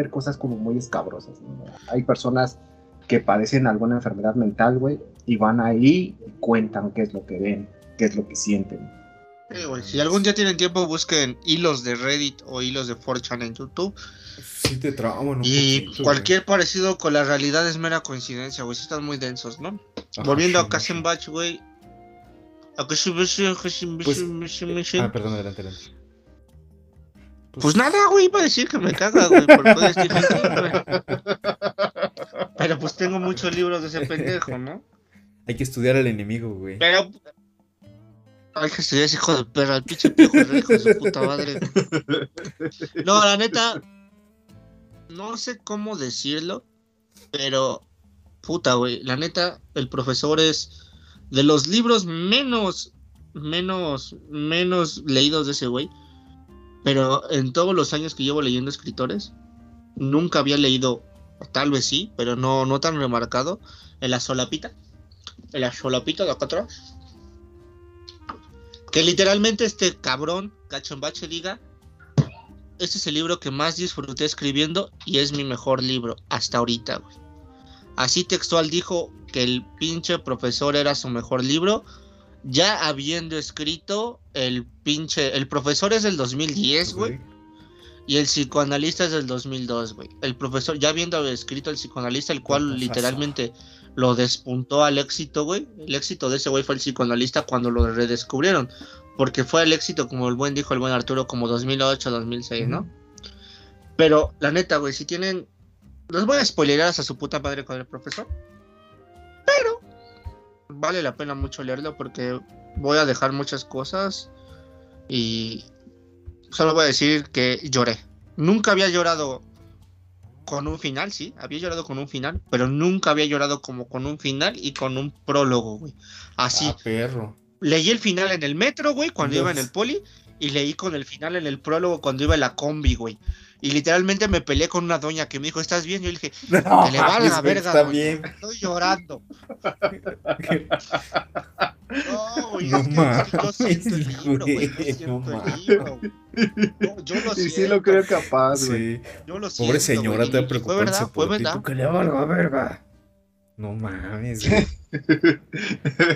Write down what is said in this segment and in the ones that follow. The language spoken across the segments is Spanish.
ver cosas como muy escabrosas. ¿no? Hay personas que padecen alguna enfermedad mental, güey, y van ahí y cuentan qué es lo que ven, qué es lo que sienten. Sí, güey, Si algún día tienen tiempo, busquen hilos de Reddit o hilos de 4chan en YouTube. Sí te trauman un Y poquito, cualquier parecido con la realidad es mera coincidencia, güey. Sí están muy densos, ¿no? güey. Ajá, Volviendo sí, a Kassenbach, güey. Pues- Kassenbach. Ah, perdón, adelante, adelante. Pues nada, güey, iba a decir que me caga, güey, por todo este güey. Pero pues tengo muchos libros de ese pendejo, ¿no? Hay que estudiar al enemigo, güey. Pero. Hay que estudiar ese hijo de perra, el pinche es hijo de su puta madre. No, la neta. No sé cómo decirlo, pero. Puta, güey. La neta, el profesor es de los libros menos. Menos. Menos leídos de ese güey. Pero en todos los años que llevo leyendo escritores, nunca había leído. Tal vez sí, pero no, no tan remarcado. En la solapita. En la solapita de acá atrás. Que literalmente este cabrón, Cachombache, diga, este es el libro que más disfruté escribiendo y es mi mejor libro hasta ahorita, güey. Así textual dijo que el pinche profesor era su mejor libro, ya habiendo escrito el pinche... El profesor es del 2010, güey. Y el psicoanalista es del 2002, güey. El profesor, ya habiendo escrito el psicoanalista, el cual literalmente lo despuntó al éxito, güey. El éxito de ese güey fue el psicoanalista cuando lo redescubrieron. Porque fue el éxito, como el buen dijo el buen Arturo, como 2008, 2006, ¿no? Pero, la neta, güey, si tienen... Los voy a spoilerar hasta su puta madre con el profesor. Pero, vale la pena mucho leerlo porque voy a dejar muchas cosas. Y solo voy a decir que lloré. Nunca había llorado con un final, sí, había llorado con un final, pero nunca había llorado como con un final y con un prólogo, güey. Así, Ah, perro. leí el final en el metro, güey, cuando iba en el poli, y leí con el final en el prólogo cuando iba en la combi, güey. Y literalmente me peleé con una doña que me dijo, ¿estás bien? Yo le dije, No, que le mames, güey, verga, Está doña, bien. estoy llorando. No, güey, No es que yo siento el libro, güey, yo siento no el libro, güey. Yo, lo Y sí siento, lo creo capaz, güey. Sí. yo lo Pobre siento, señora, güey, te va a Fue verdad, fue verdad. Que le valga verga. No mames, güey.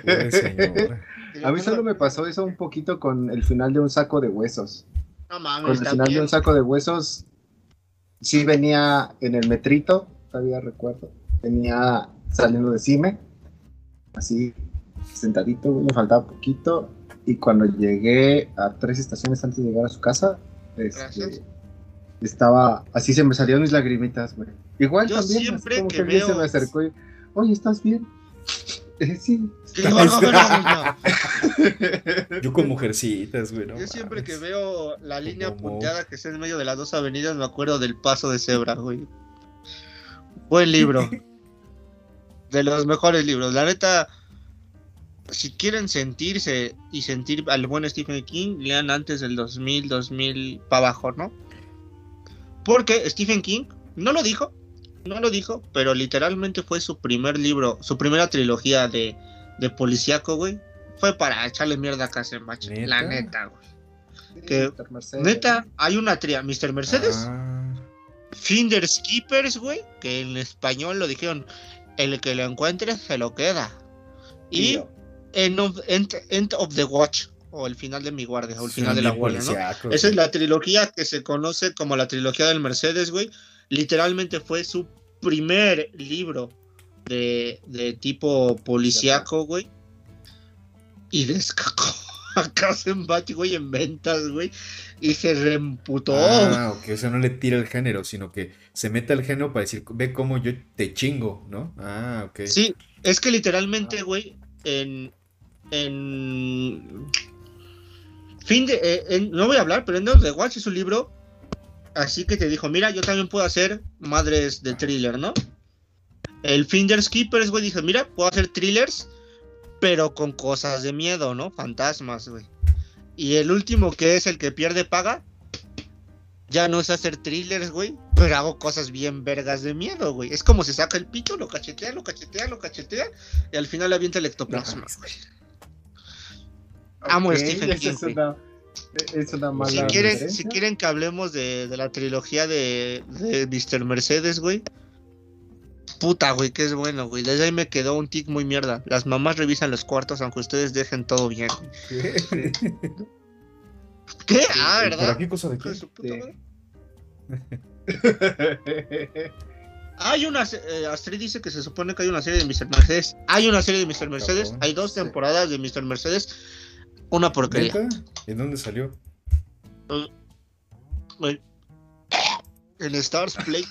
Pobre señora. A mí solo me pasó eso un poquito con el final de un saco de huesos. No Con mames, el está final de bien. un saco de huesos, sí venía en el metrito, todavía recuerdo. Venía saliendo de Cime, así sentadito, me faltaba poquito. Y cuando llegué a tres estaciones antes de llegar a su casa, este, estaba así se me salieron mis lagrimitas, güey. Igual Yo también, siempre como que que se me acercó y, oye, ¿estás bien? Sí. Valga verga, doña. Yo con mujercitas, güey. no Yo siempre que veo la línea Como- punteada que está en medio de las dos avenidas, me acuerdo del paso de cebra, güey. Buen libro. De los mejores libros. La neta, si quieren sentirse y sentir al buen Stephen King, lean antes del 2000, 2000 para abajo, ¿no? Porque Stephen King no lo dijo, no lo dijo, pero literalmente fue su primer libro, su primera trilogía de, de policíaco, güey. Fue para echarle mierda a Kassenbach. La ¿Neta? neta, güey. Que- Mr. Mercedes. Neta, hay una tria. Mr. Mercedes, Ah, Finders Keepers, güey, que en español lo dijeron, el que lo encuentre se lo queda. Y. End of, End- End of the Watch, o el final de mi guardia, o el final de la guardia, ¿no? Esa es la trilogía que se conoce como la trilogía del Mercedes, güey. Literalmente fue su primer libro de, de tipo policíaco, güey. Y descacó a Kassenbach, güey, en ventas, güey. Y se reemputó. Ah, ok, o sea, no le tira el género, sino que se mete al género para decir, ve cómo yo te chingo, ¿no? Ah, ok. Sí, es que literalmente, güey, en. En. Fin de. eh, en- no voy a hablar, pero en The Watch es un libro. Así que te dijo, mira, yo también puedo hacer madres de thriller, ¿no? El Finders Keepers, güey, dijo, mira, puedo hacer thrillers, pero con cosas de miedo, ¿no? Fantasmas, güey. Y el último, que es el que pierde paga, ya no es hacer thrillers, güey, pero hago cosas bien vergas de miedo, güey. Es como se saca el pito, lo cachetea, lo cachetea, lo cachetea, y al final le avienta el ectoplasma, güey. Amo a Stephen King, es güey. una, Es una mala. Si quieren, si referencia. quieren que hablemos de, de la trilogía de, de Mr. Mercedes, güey. Puta, güey, que es bueno, güey. Desde ahí me quedó un tic muy mierda. Las mamás revisan los cuartos aunque ustedes dejen todo bien. ¿Qué? Ah, ¿Para ¿verdad? qué cosa de qué? Sí. Hay una. eh, Astrid dice que se supone que hay una serie de Mr. Mercedes. Hay una serie de Mr. Mercedes. Hay dos temporadas de Mr. Mercedes. Una porquería. ¿Neta? ¿En dónde salió? Güey. En Stars Play.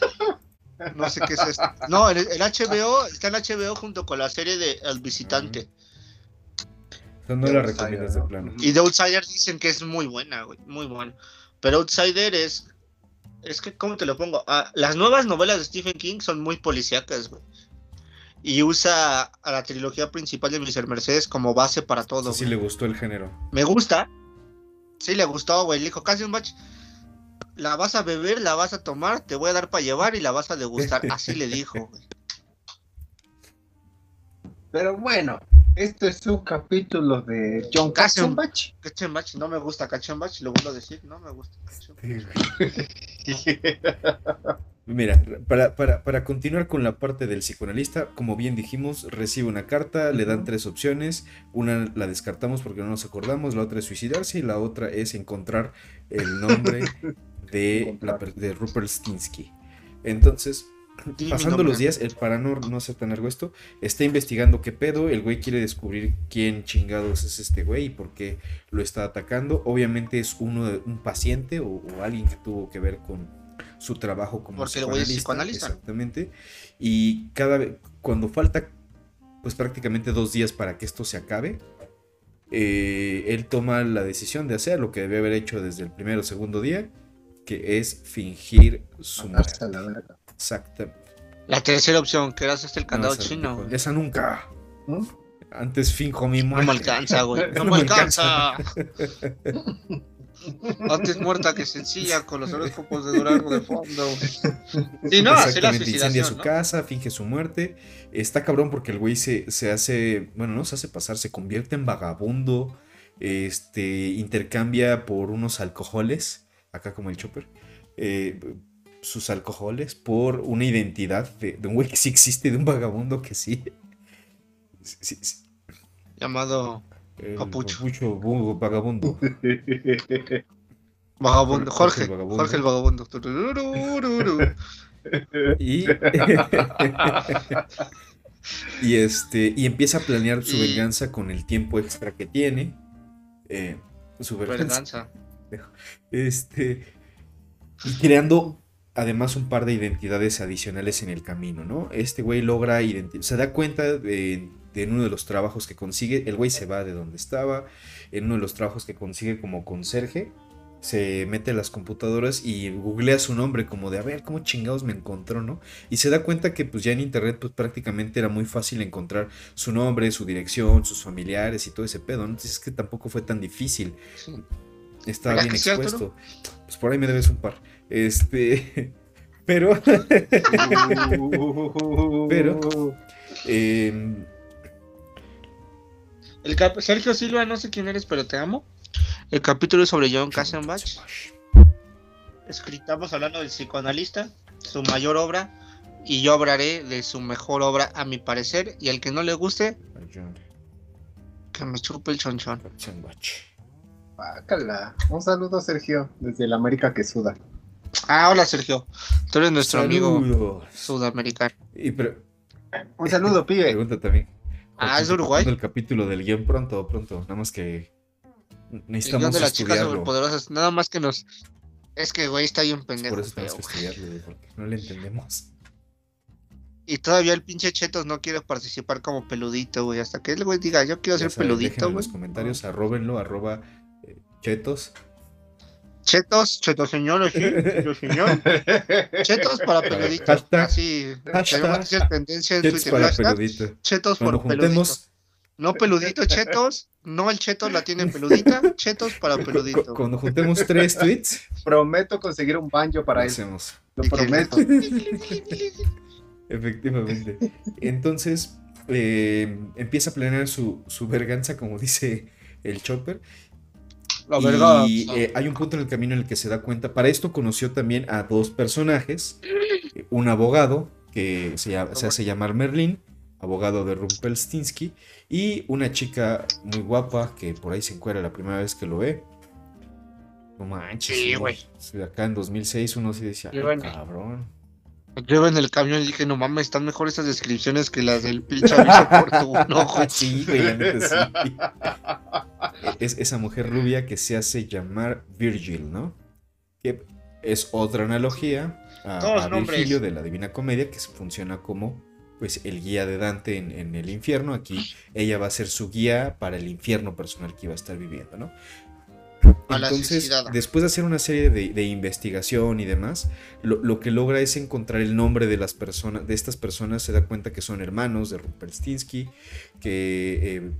No sé qué es esto. No, en el, el HBO está en HBO junto con la serie de El Visitante. Sea, no la recomiendas de ¿no? plano. Y The Outsider dicen que es muy buena, güey. Muy buena. Pero Outsider es. Es que, ¿cómo te lo pongo? Ah, las nuevas novelas de Stephen King son muy policíacas, güey. Y usa a la trilogía principal de Mr. Mercedes como base para todo. sí güey. le gustó el género. Me gusta. Sí, le gustó, güey. Le dijo, casi un match. La vas a beber, la vas a tomar, te voy a dar para llevar y la vas a degustar. Así le dijo, güey. Pero bueno, esto es un capítulo de John Katzenbach. Cachembach, no me gusta Cachembach, lo vuelvo a decir, no me gusta Cachembach. Mira, para, para, para continuar con la parte del psicoanalista, como bien dijimos, recibe una carta, le dan tres opciones, una la descartamos porque no nos acordamos, la otra es suicidarse y la otra es encontrar el nombre de, la de Rupert Stinsky. Entonces, pasando los días, el para no, ser tan largo esto, está investigando qué pedo, el güey quiere descubrir quién chingados es este güey y por qué lo está atacando. Obviamente es uno de, un paciente o, o alguien que tuvo que ver con su trabajo como Porque el güey es psicoanalista. psicoanalista. Exactamente. Y cada vez, cuando falta pues prácticamente dos días para que esto se acabe, eh, él toma la decisión de hacer lo que debe haber hecho desde el primero o segundo día, que es fingir su muerte. Exactamente. La tercera opción, que era hasta el candado No, esa- chino, güey. Esa nunca. ¿Mm? Antes finjo mi No muerte. me alcanza, güey. No, No me me alcanza. Antes muerta que sencilla, con los horóscopos de Durango de fondo. Sí, no, así la incendia su ¿no? casa, finge su muerte. Está cabrón porque el güey se, se hace, bueno, no se hace pasar, se convierte en vagabundo. Este, intercambia por unos alcoholes, acá como el chopper, eh, sus alcoholes por una identidad de, de un güey que sí existe, de un vagabundo que sí. Sí, sí, Llamado el Papucho. papucho, bu- vagabundo. Vagabundo. Jorge Jorge. el vagabundo. Jorge el vagabundo. Tururururu. Y, y este y empieza a planear su Y- venganza con el tiempo extra que tiene. eh, su venganza. Este. Y creando además un par de identidades adicionales en el camino, ¿no? Este güey logra. Se da cuenta de en uno de los trabajos que consigue. El güey se va de donde estaba. En uno de los trabajos que consigue como conserje. Se mete a las computadoras y googlea su nombre como de a ver cómo chingados me encontró, ¿no? Y se da cuenta que pues ya en internet pues prácticamente era muy fácil encontrar su nombre, su dirección, sus familiares y todo ese pedo, ¿no? Entonces es que tampoco fue tan difícil. Sí. ¿Verdad bien expuesto. Pues por ahí me debes un par. Este. Pero. Pero- em, El cap- Sergio Silva, no sé quién eres, pero te amo. El capítulo es sobre John Kassenbach. Escritamos hablando del psicoanalista, su mayor obra, y yo hablaré de su mejor obra, a mi parecer. Y al que no le guste, que me chupe el chonchón. Bácala. Un saludo, Sergio, desde la América que suda. Ah, hola Sergio. Tú eres nuestro amigo sudamericano. Y Un saludo, pibe. pregunta también. Ah, es de Uruguay. El capítulo del guion pronto, pronto. Nada más que. El guion Necesitamos de las chicas superpoderosas. Nada más que nos. Es que, güey, está bien pendejo. Por eso tenemos que estudiarlo, güey, porque no le entendemos. Y todavía el pinche Chetos no quiere participar como peludito, güey. Hasta que el güey diga, yo quiero Ya ser saben, peludito, en güey. los comentarios, arróbenlo, arroba eh, chetos. Chetos, chetos señor, sí, chetos señor. Chetos para peluditos. Hashtag- Así. hashtag Tenemos que hacer tendencia en Chetos Twitter. para peludito. Chetos Cuando por peludito. juntemos, No peludito, chetos. No el chetos la tiene peludita. Chetos para peludito. cuando juntemos tres tweets, Prometo conseguir un banjo para hacemos. Lo prometo. Efectivamente. Entonces, eh, empieza a planear su, su verganza, como dice el Chopper. La. Y eh, hay un punto en el camino en el que se da cuenta. Para esto conoció también a dos personajes. eh, Un abogado que se, llama- se hace llamar Merlin, abogado de Rumpelstiltskin. Y una chica muy guapa que por ahí se encuentra la primera vez que lo ve. No manches. Sí, güey. Acá en 2006 uno sí decía, Sí, "Ay, bueno. cabrón. Yo iba en el camión y dije, no mames, están mejor estas descripciones que las del pinche aviso por tu no, güey. Sí, güey, la neta sí. Es esa mujer rubia que se hace llamar Virgil, ¿no? Que es otra analogía a. Virgilio de la Divina Comedia, que funciona como pues el guía de Dante en, en el infierno. Aquí ella va a ser su guía para el infierno personal que iba a estar viviendo, ¿no? Entonces, después de hacer una serie de, de investigación y demás, lo, lo que logra es encontrar el nombre de las personas, de estas personas, se da cuenta que son hermanos de Rumpelstiltskin, que eh,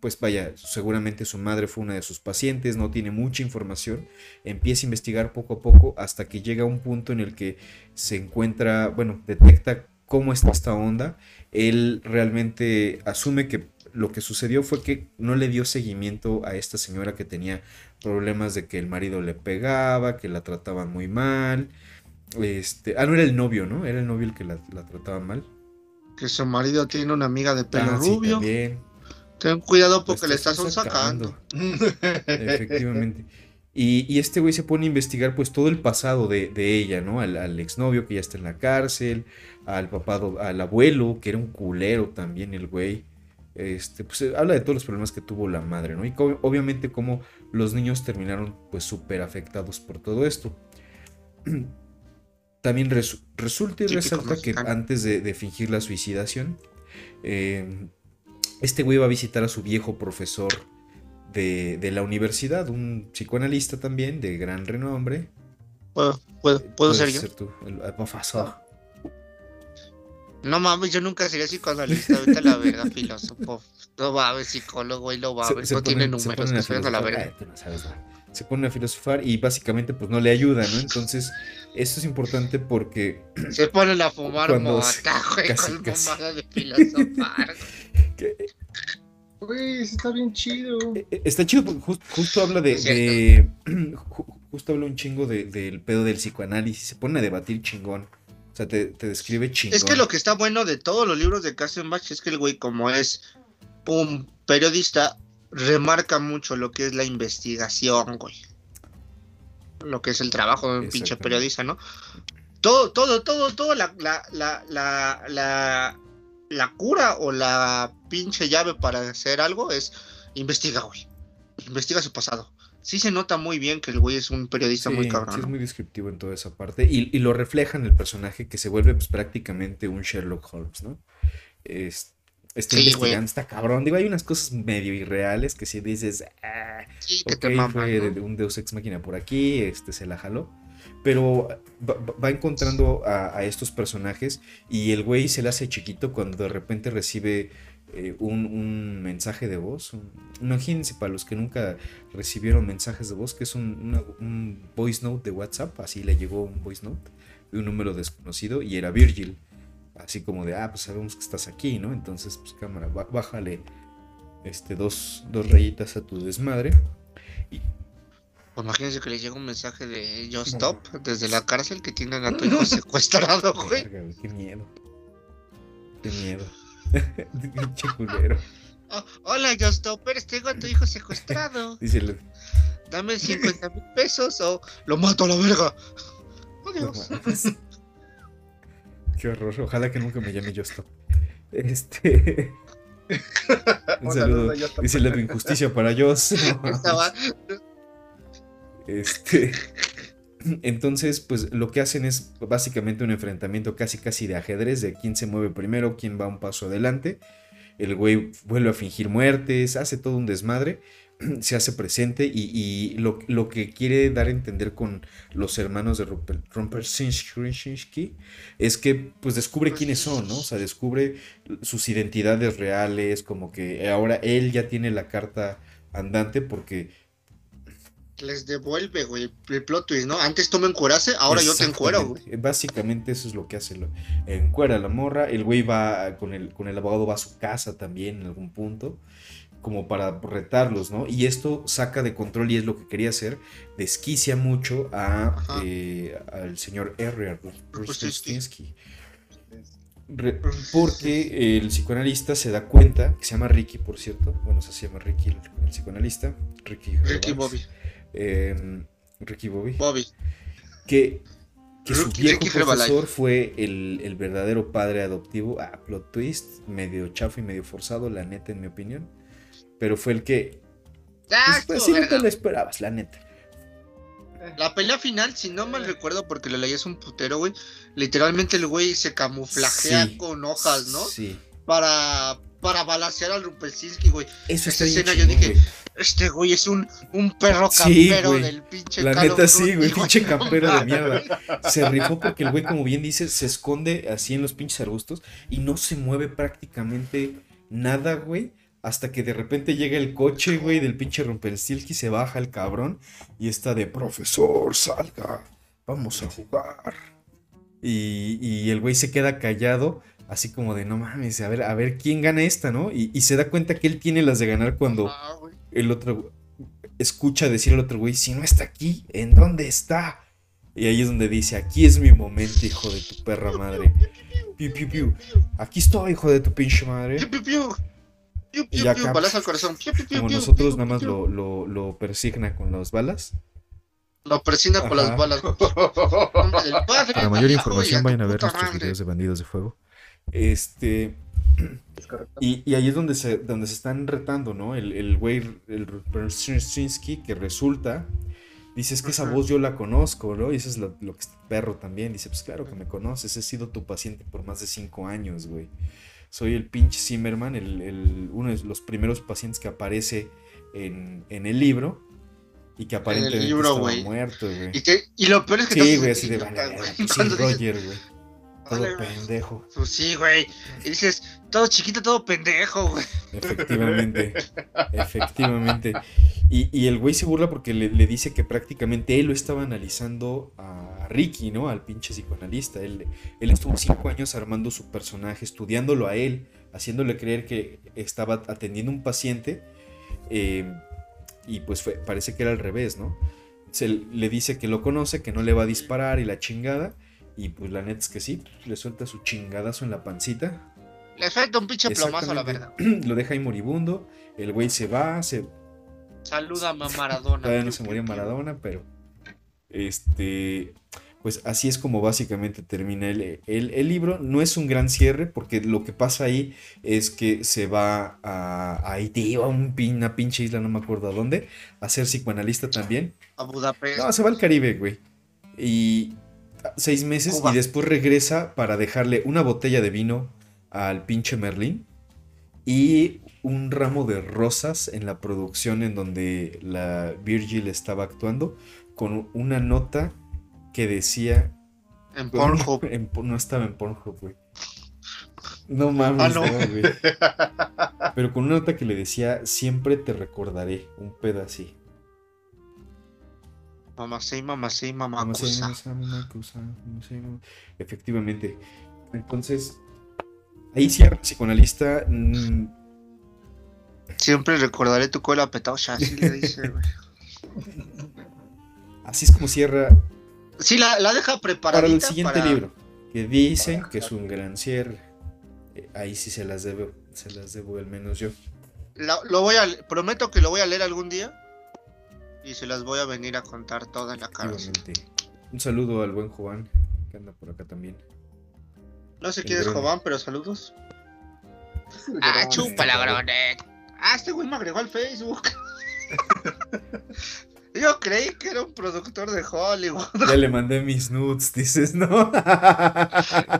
pues vaya, seguramente su madre fue una de sus pacientes, no tiene mucha información, empieza a investigar poco a poco hasta que llega a un punto en el que se encuentra, bueno, detecta cómo está esta onda, él realmente asume que lo que sucedió fue que no le dio seguimiento a esta señora que tenía problemas de que el marido le pegaba, que la trataban muy mal. Este, ah, no era el novio, ¿no? Era el novio el que la, la trataba mal. Que su marido tiene una amiga de pelo Ah, sí, rubio. también. Ten cuidado porque le estás sacando. sacando. Efectivamente. Y, y este güey se pone a investigar pues todo el pasado de, de ella, ¿no? Al, al exnovio que ya está en la cárcel, al papá, al abuelo, que era un culero también el güey. Este, pues habla de todos los problemas que tuvo la madre, ¿no? Y co- obviamente cómo los niños terminaron pues súper afectados por todo esto. También resu- resulta y resalta que antes de, de fingir la suicidación, eh, este güey va a visitar a su viejo profesor de, de la universidad, un psicoanalista también de gran renombre. ¿Puedo, puedo, puedo ser yo? tú, el, el profesor. No mames, yo nunca sería psicoanalista. Ahorita la verga, filósofo. No mames, psicólogo y lo mames. no tiene ponen- números. ponen a Estoy a la verga. Ay, tú no sabes nada. Se ponen a filosofar y básicamente pues no le ayuda, ¿no? Entonces, esto es importante porque Se ponen a fumar Cuando- mota, güey, casi, con casi. mamada de filosofar. que- Güey, eso está bien chido. eh, está chido porque jus- justo habla de, de- justo habla un chingo de- del pedo del psicoanálisis, se pone a debatir chingón. O sea, te, te describe chingón. Es que lo que está bueno de todos los libros de Kassenbach es que el güey, como es un periodista, remarca mucho lo que es la investigación, güey. Lo que es el trabajo de un pinche periodista, ¿no? Todo, todo, todo, todo, la, la, la, la, la, la cura o la pinche llave para hacer algo es investiga, güey. Investiga su pasado. Sí se nota muy bien que el güey es un periodista muy cabrón. sí es muy descriptivo en toda esa parte y, y lo refleja en el personaje que se vuelve pues, prácticamente un Sherlock Holmes, ¿no? Es, está Sí, investigando, güey. está cabrón. Digo, hay unas cosas medio irreales que si dices, ah, Sí, que te maman, fue un Deus Ex Máquina por aquí, este se la jaló. Pero va, va- va encontrando a, a estos personajes y el güey se le hace chiquito cuando de repente recibe eh, un, un mensaje de voz. imagínense para los que nunca recibieron mensajes de voz, que es un, una- un voice note de WhatsApp, así le llegó un voice note de un número desconocido y era Virgil. Así como de, ah, pues sabemos que estás aquí, ¿no? Entonces, pues cámara, bájale este, dos, dos rayitas a tu desmadre. Pues imagínense que le llega un mensaje de Just Stop desde la cárcel que tienen a tu hijo secuestrado, güey, qué miedo. Qué miedo. Pinche culero. Oh, hola, Just Stoppers, tengo a tu hijo secuestrado. El- Dame 50 mil pesos o lo mato a la verga. Oh, no. Qué horror. Ojalá que nunca me llame Justo. Este. Un saludo. Dice la injusticia para. Estaba- Este. Entonces, pues lo que hacen es básicamente un enfrentamiento casi casi de ajedrez, de quién se mueve primero, quién va un paso adelante. El güey vuelve a fingir muertes, hace todo un desmadre, se hace presente y, lo, que quiere dar a entender con los hermanos de Rumpelstiltskin es que pues descubre quiénes son, ¿no? O sea, descubre sus identidades reales, como que ahora él ya tiene la carta andante porque Les devuelve, güey, el plot twist, ¿no? Antes tú me encueraste, ahora yo te encuero, güey. Básicamente eso es lo que hace. Lo, encuera a la morra. El güey va con el, con el abogado, va a su casa también en algún punto. como para retarlos, ¿no? Y esto saca de control y es lo que quería hacer, desquicia mucho a, eh, al señor R. Rustinsky. Rustinsky. Re- porque el psicoanalista se da cuenta, que se llama Ricky, por cierto, bueno, se llama Ricky el, el psicoanalista, Ricky, Ricky Bobby. Eh, Ricky Bobby, Bobby. que, que su Ricky- viejo Ricky Herbalife. profesor fue el, el verdadero padre adoptivo, ah, plot twist, medio chafo y medio forzado, la neta, en mi opinión, pero fue el que, Ah, pues, pues, sí, no te lo esperabas, la neta. La pelea final, si no mal recuerdo, porque lo leí es un putero, güey. Literalmente el güey se camuflajea Sí. con hojas, ¿no? Sí, Para, para balasear al Rumpelstiltskin, güey. eso Esa escena yo dije, güey. Este güey es un, un perro campero del pinche La neta sí, güey, pinche campero de mierda. Se rifó porque el güey, como bien dice, se esconde así en los pinches arbustos y no se mueve prácticamente nada, güey. Hasta que de repente llega el coche, güey, del pinche Rumpelstiltskin, se baja el cabrón y está de profesor, salga, vamos a jugar. Y, y el güey se queda callado, así como de no mames, a ver, a ver quién gana esta, ¿no? Y, y se da cuenta que él tiene las de ganar cuando Ah, el otro escucha decir al otro güey, si no está aquí, ¿en dónde está? Y ahí es donde dice, aquí es mi momento, hijo de tu perra madre. Piu, piu, piu. Aquí estoy, hijo de tu pinche madre. Piu, piu, piu. Piu, Y piu, acá, al corazón. Piu, piu, piu, Como piu, nosotros piu, nada más piu. lo, lo, lo persigna con las balas. Lo persina con las balas. Para mayor información vayan a ver nuestros videos de bandidos de fuego. Este... Es. Y, y ahí es donde se, donde se están retando, ¿no? El, el güey, el Brzezinski, que resulta, dice, es que esa voz yo la conozco, ¿no? Y eso es lo, lo que este perro también. Dice, pues claro que me conoces, he sido tu paciente por más de cinco años, güey. Soy el pinche Zimmerman, el, el- uno de los primeros pacientes que aparece en, en el libro y que aparentemente libro, estaba güey. muerto, güey. Y, que, y lo peor es que Sí, güey, así de vale, Roger, güey. Todo pendejo. Pues sí, güey. Y dices, todo chiquito, todo pendejo, güey. Efectivamente, efectivamente. Y, y el güey se burla porque le, le dice que prácticamente él lo estaba analizando a Ricky, ¿no? Al pinche psicoanalista. Él, él estuvo cinco años armando su personaje, estudiándolo a él, haciéndole creer que estaba atendiendo un paciente. eh, y pues fue- parece que era al revés, ¿no? Se le dice que lo conoce, que no le va a disparar y la chingada. Y pues la neta es que sí, le suelta su chingadazo en la pancita. Le falta un pinche plomazo la. Exactamente. Lo deja ahí moribundo. El güey se va, se, Salúdame a Maradona. todavía no se murió. Maradona, pero este, pues así es como básicamente termina el, el- el libro. No es un gran cierre porque lo que pasa ahí es que se va a, a Haití o a un una pinche isla, no me acuerdo a dónde, a ser psicoanalista también. A Budapest. No, se va al Caribe, güey. Y seis meses Cuba. y después regresa para dejarle una botella de vino al pinche Merlín y un ramo de rosas en la producción en donde la Virgil estaba actuando con una nota que decía en Pornhub. en no estaba en Pornhub, güey. No mames, Ah, no. no, güey. Pero con una nota que le decía siempre te recordaré, un pedacito. Mamá sí, mamá sí, mamá una- Efectivamente. Entonces, ahí cierra psicoanalista. mm, Siempre recordaré tu cola petocha, así le dice, güey. Así es como cierra Sí, la, la deja preparada. para el siguiente libro. Que dicen que es un gran cierre. Eh, Ahí sí se las debo, se las debo al menos yo. lo voy a, prometo que lo voy a leer algún día. Y se las voy a venir a contar toda en la cara. Efectivamente. Un saludo al buen Juan, que anda por acá también. No sé El quién es. Jobán, pero saludos. Es el Ah, chúpala, Gronet. Ah, este güey me agregó al Facebook. Yo creí que era un productor de Hollywood. Ya le mandé mis nudes, dices, ¿no?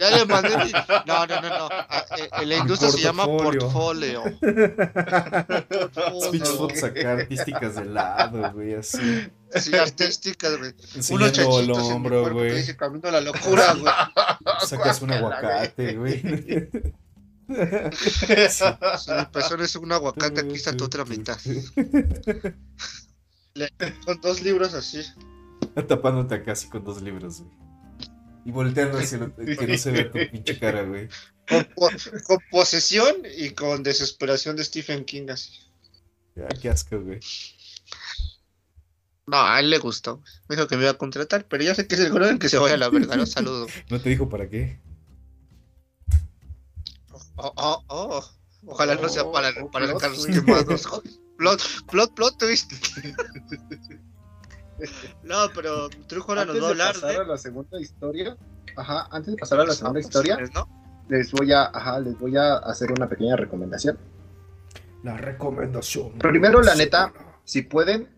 Ya le mandé mi... No, no, no, no. Ah, eh, En la industria se llama portfolio. Pinches fotos acá artísticas de lado, güey, así. Sí, artísticas, güey. Unos el chachitos en mi hombro, güey. dice camino a la locura, güey. Sacas un aguacate, güey. Si mi pezón es un aguacate, aquí está tu otra mitad. Le- Con dos libros así. Tapándote acá así con dos libros, güey. Y volteando hacia lo- que no se vea tu pinche cara, güey. Con, po- con posesión y con desesperación de Stephen King así. Ah, qué asco, güey. No, a él le gustó. Me dijo que me iba a contratar, pero ya sé que es el en que se vaya la verdad. Los saludo. ¿No te dijo para qué? Oh, oh, oh. Ojalá no sea para, Oh, para plot Carlos twist. Quemados. Plot, plot, plot twist. No, pero Trujora nos Antes va a de hablar pasar a la segunda historia, ajá, antes de pasar a la segunda historia, ¿no? les voy a, ajá, les voy a hacer una pequeña recomendación. La recomendación. Primero, la neta, si pueden,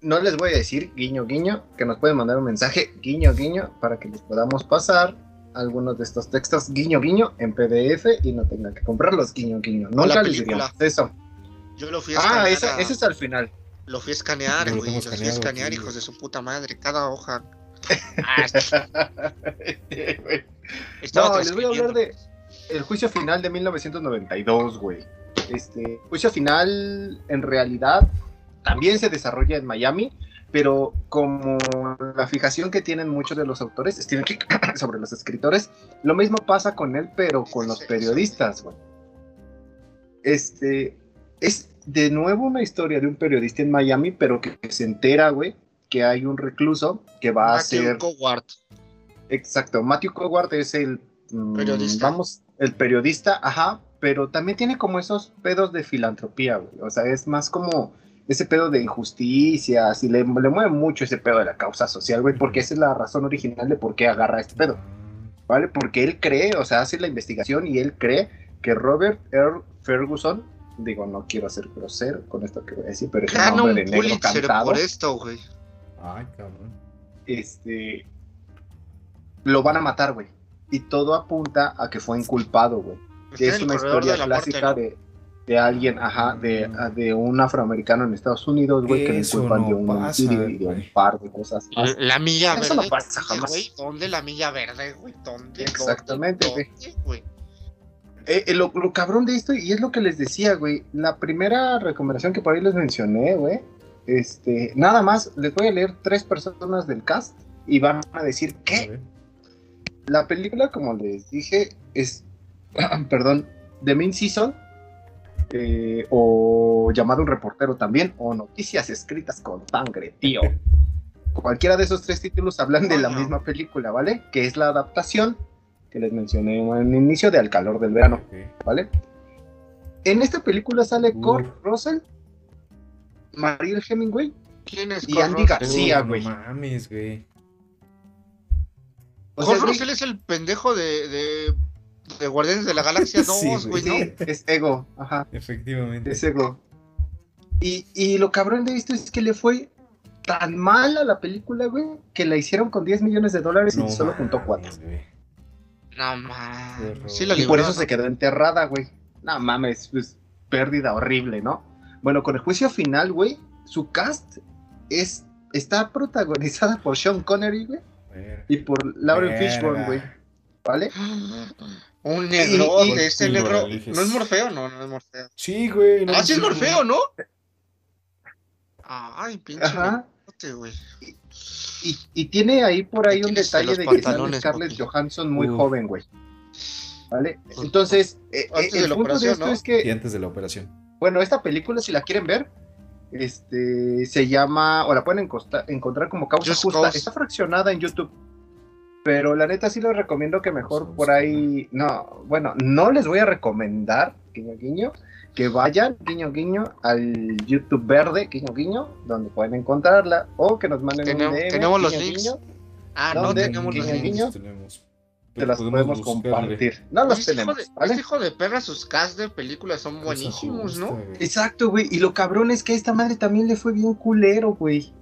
no les voy a decir guiño guiño, que nos pueden mandar un mensaje guiño guiño para que les podamos pasar algunos de estos textos guiño guiño en PDF y no tengan que comprarlos guiño guiño. O la Nunca les diríamos eso. Yo lo fui a escanear. Ah, ese, a- ese es al final. Lo fui a escanear, güey. Lo fui a escanear, hijos de su puta madre. Cada hoja. Ah, estaba No, les voy a hablar de el juicio final de 1992, güey. Este juicio final, en realidad, también se desarrolla en Miami, pero como la fijación que tienen muchos de los autores, Stephen King, sobre los escritores, lo mismo pasa con él, pero con los periodistas, güey. Este es de nuevo una historia de un periodista en Miami, pero que, que se entera, güey, que hay un recluso que va a Matthew ser Coward. Exacto, Matthew Coward es el mm, Periodista. Vamos, el periodista, ajá, pero también tiene como esos pedos de filantropía, güey. O sea, es más como ese pedo de injusticia, así le, le mueve mucho ese pedo de la causa social, güey, porque esa es la razón original de por qué agarra este pedo, ¿vale? Porque él cree, o sea, hace la investigación y él cree que Robert Earl Ferguson, digo, no quiero ser grosero con esto que voy a decir, pero es un un de negro cantado por esto, güey. Ay, cabrón. este lo van a matar, güey. Y todo apunta a que fue inculpado, güey. Que es una historia de la muerte, clásica ¿no? de, de alguien, ajá, de, de un afroamericano en Estados Unidos, güey, que le no de un pasa, homicidio y de un par de cosas más. La, la milla Eso verde. no pasa ¿dónde, jamás. güey? ¿Dónde la milla verde, güey? ¿Dónde? Exactamente, ¿Dónde? ¿Dónde, güey? Eh, eh, lo, lo cabrón de esto, y es lo que les decía, güey, la primera recomendación que por ahí les mencioné, güey, este, nada más, les voy a leer tres personas del cast y van a decir, ver. La película, como les dije, es, perdón, The Main Season, eh, o llamado un reportero también, o noticias escritas con sangre, tío. Cualquiera de esos tres títulos hablan de la misma película, ¿vale? Que es la adaptación que les mencioné en el inicio de Al calor del verano. ¿vale? En esta película sale Uy. Kurt Russell, Mariel Hemingway ¿Quién es y Kurt Andy Russell? García, Oh, güey. No mames, güey. O sea, Kurt Russell es el pendejo de, de, de Guardianes de la Galaxia 2, Sí, güey. ¿no? sí, es ego, ajá. Efectivamente. de Sego. Y, y lo cabrón de esto es que le fue tan mal a la película, güey, que la hicieron con 10 millones de dólares No y solo juntó mames, 4. güey. No mames. Sí Y por eso ¿no? se quedó enterrada, güey. No mames, pues pérdida horrible, ¿no? Bueno, con el juicio final, güey, su cast es está protagonizada por Sean Connery, güey, y por Lauren. Fishburne, güey, ¿vale? Un negro, Y- y- negro. ¿No es Morfeo? No, no es Morfeo. Sí, güey. no ah, sí es. Morfeo, ¿no? Ay, pinche Ajá. güey. Y, y tiene ahí por ahí un detalle de que sale Scarlett. Johansson muy joven, güey. ¿Vale? Entonces, eh, Antes eh, de el la punto de esto ¿no? es que antes de la operación. Bueno, esta película, si la quieren ver, este, se llama, o la pueden encosta- encontrar como Causa Just Justa. Cause. Está fraccionada en YouTube. Pero la neta sí les recomiendo que mejor por ahí, no, bueno, no les voy a recomendar, guiño guiño, que vayan, guiño guiño, al YouTube verde, guiño guiño, donde pueden encontrarla, o que nos manden Tenemos- un DM, tenemos los links. guiño, Ah, no ¿Dónde? tenemos los Guiño, links. Tenemos. te las podemos compartir. No las Este hijo, tenemos, de, ¿vale? este hijo de perra, sus cast de películas son buenísimos, ¿no? Exacto, güey. Y lo cabrón es que a esta madre también le fue bien culero, güey.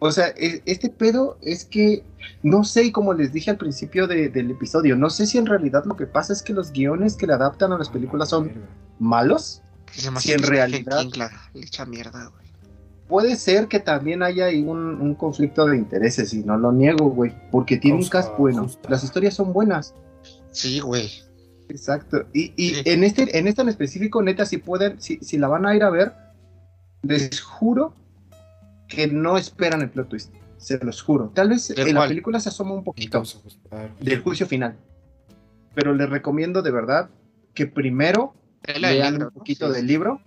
O sea, e- este pedo es que, no sé, y como les dije al principio de- del episodio, no sé si en realidad lo que pasa es que los guiones que le adaptan a las películas son malos. Que se me Si hace en realidad- la- le echa mierda, güey. Puede ser que también haya ahí un, un conflicto de intereses, y no lo niego, güey. Porque tiene un cast bueno. justa. Las historias son buenas. Sí, güey. Exacto. Y, y Sí. en este, en esta en específico, neta, si pueden, si, si la van a ir a ver, les juro que no esperan el plot twist. Se los juro. Tal vez ¿De en la película se asoma un poquito del juicio final. Pero les recomiendo de verdad que primero lean libro, un poquito Sí, del libro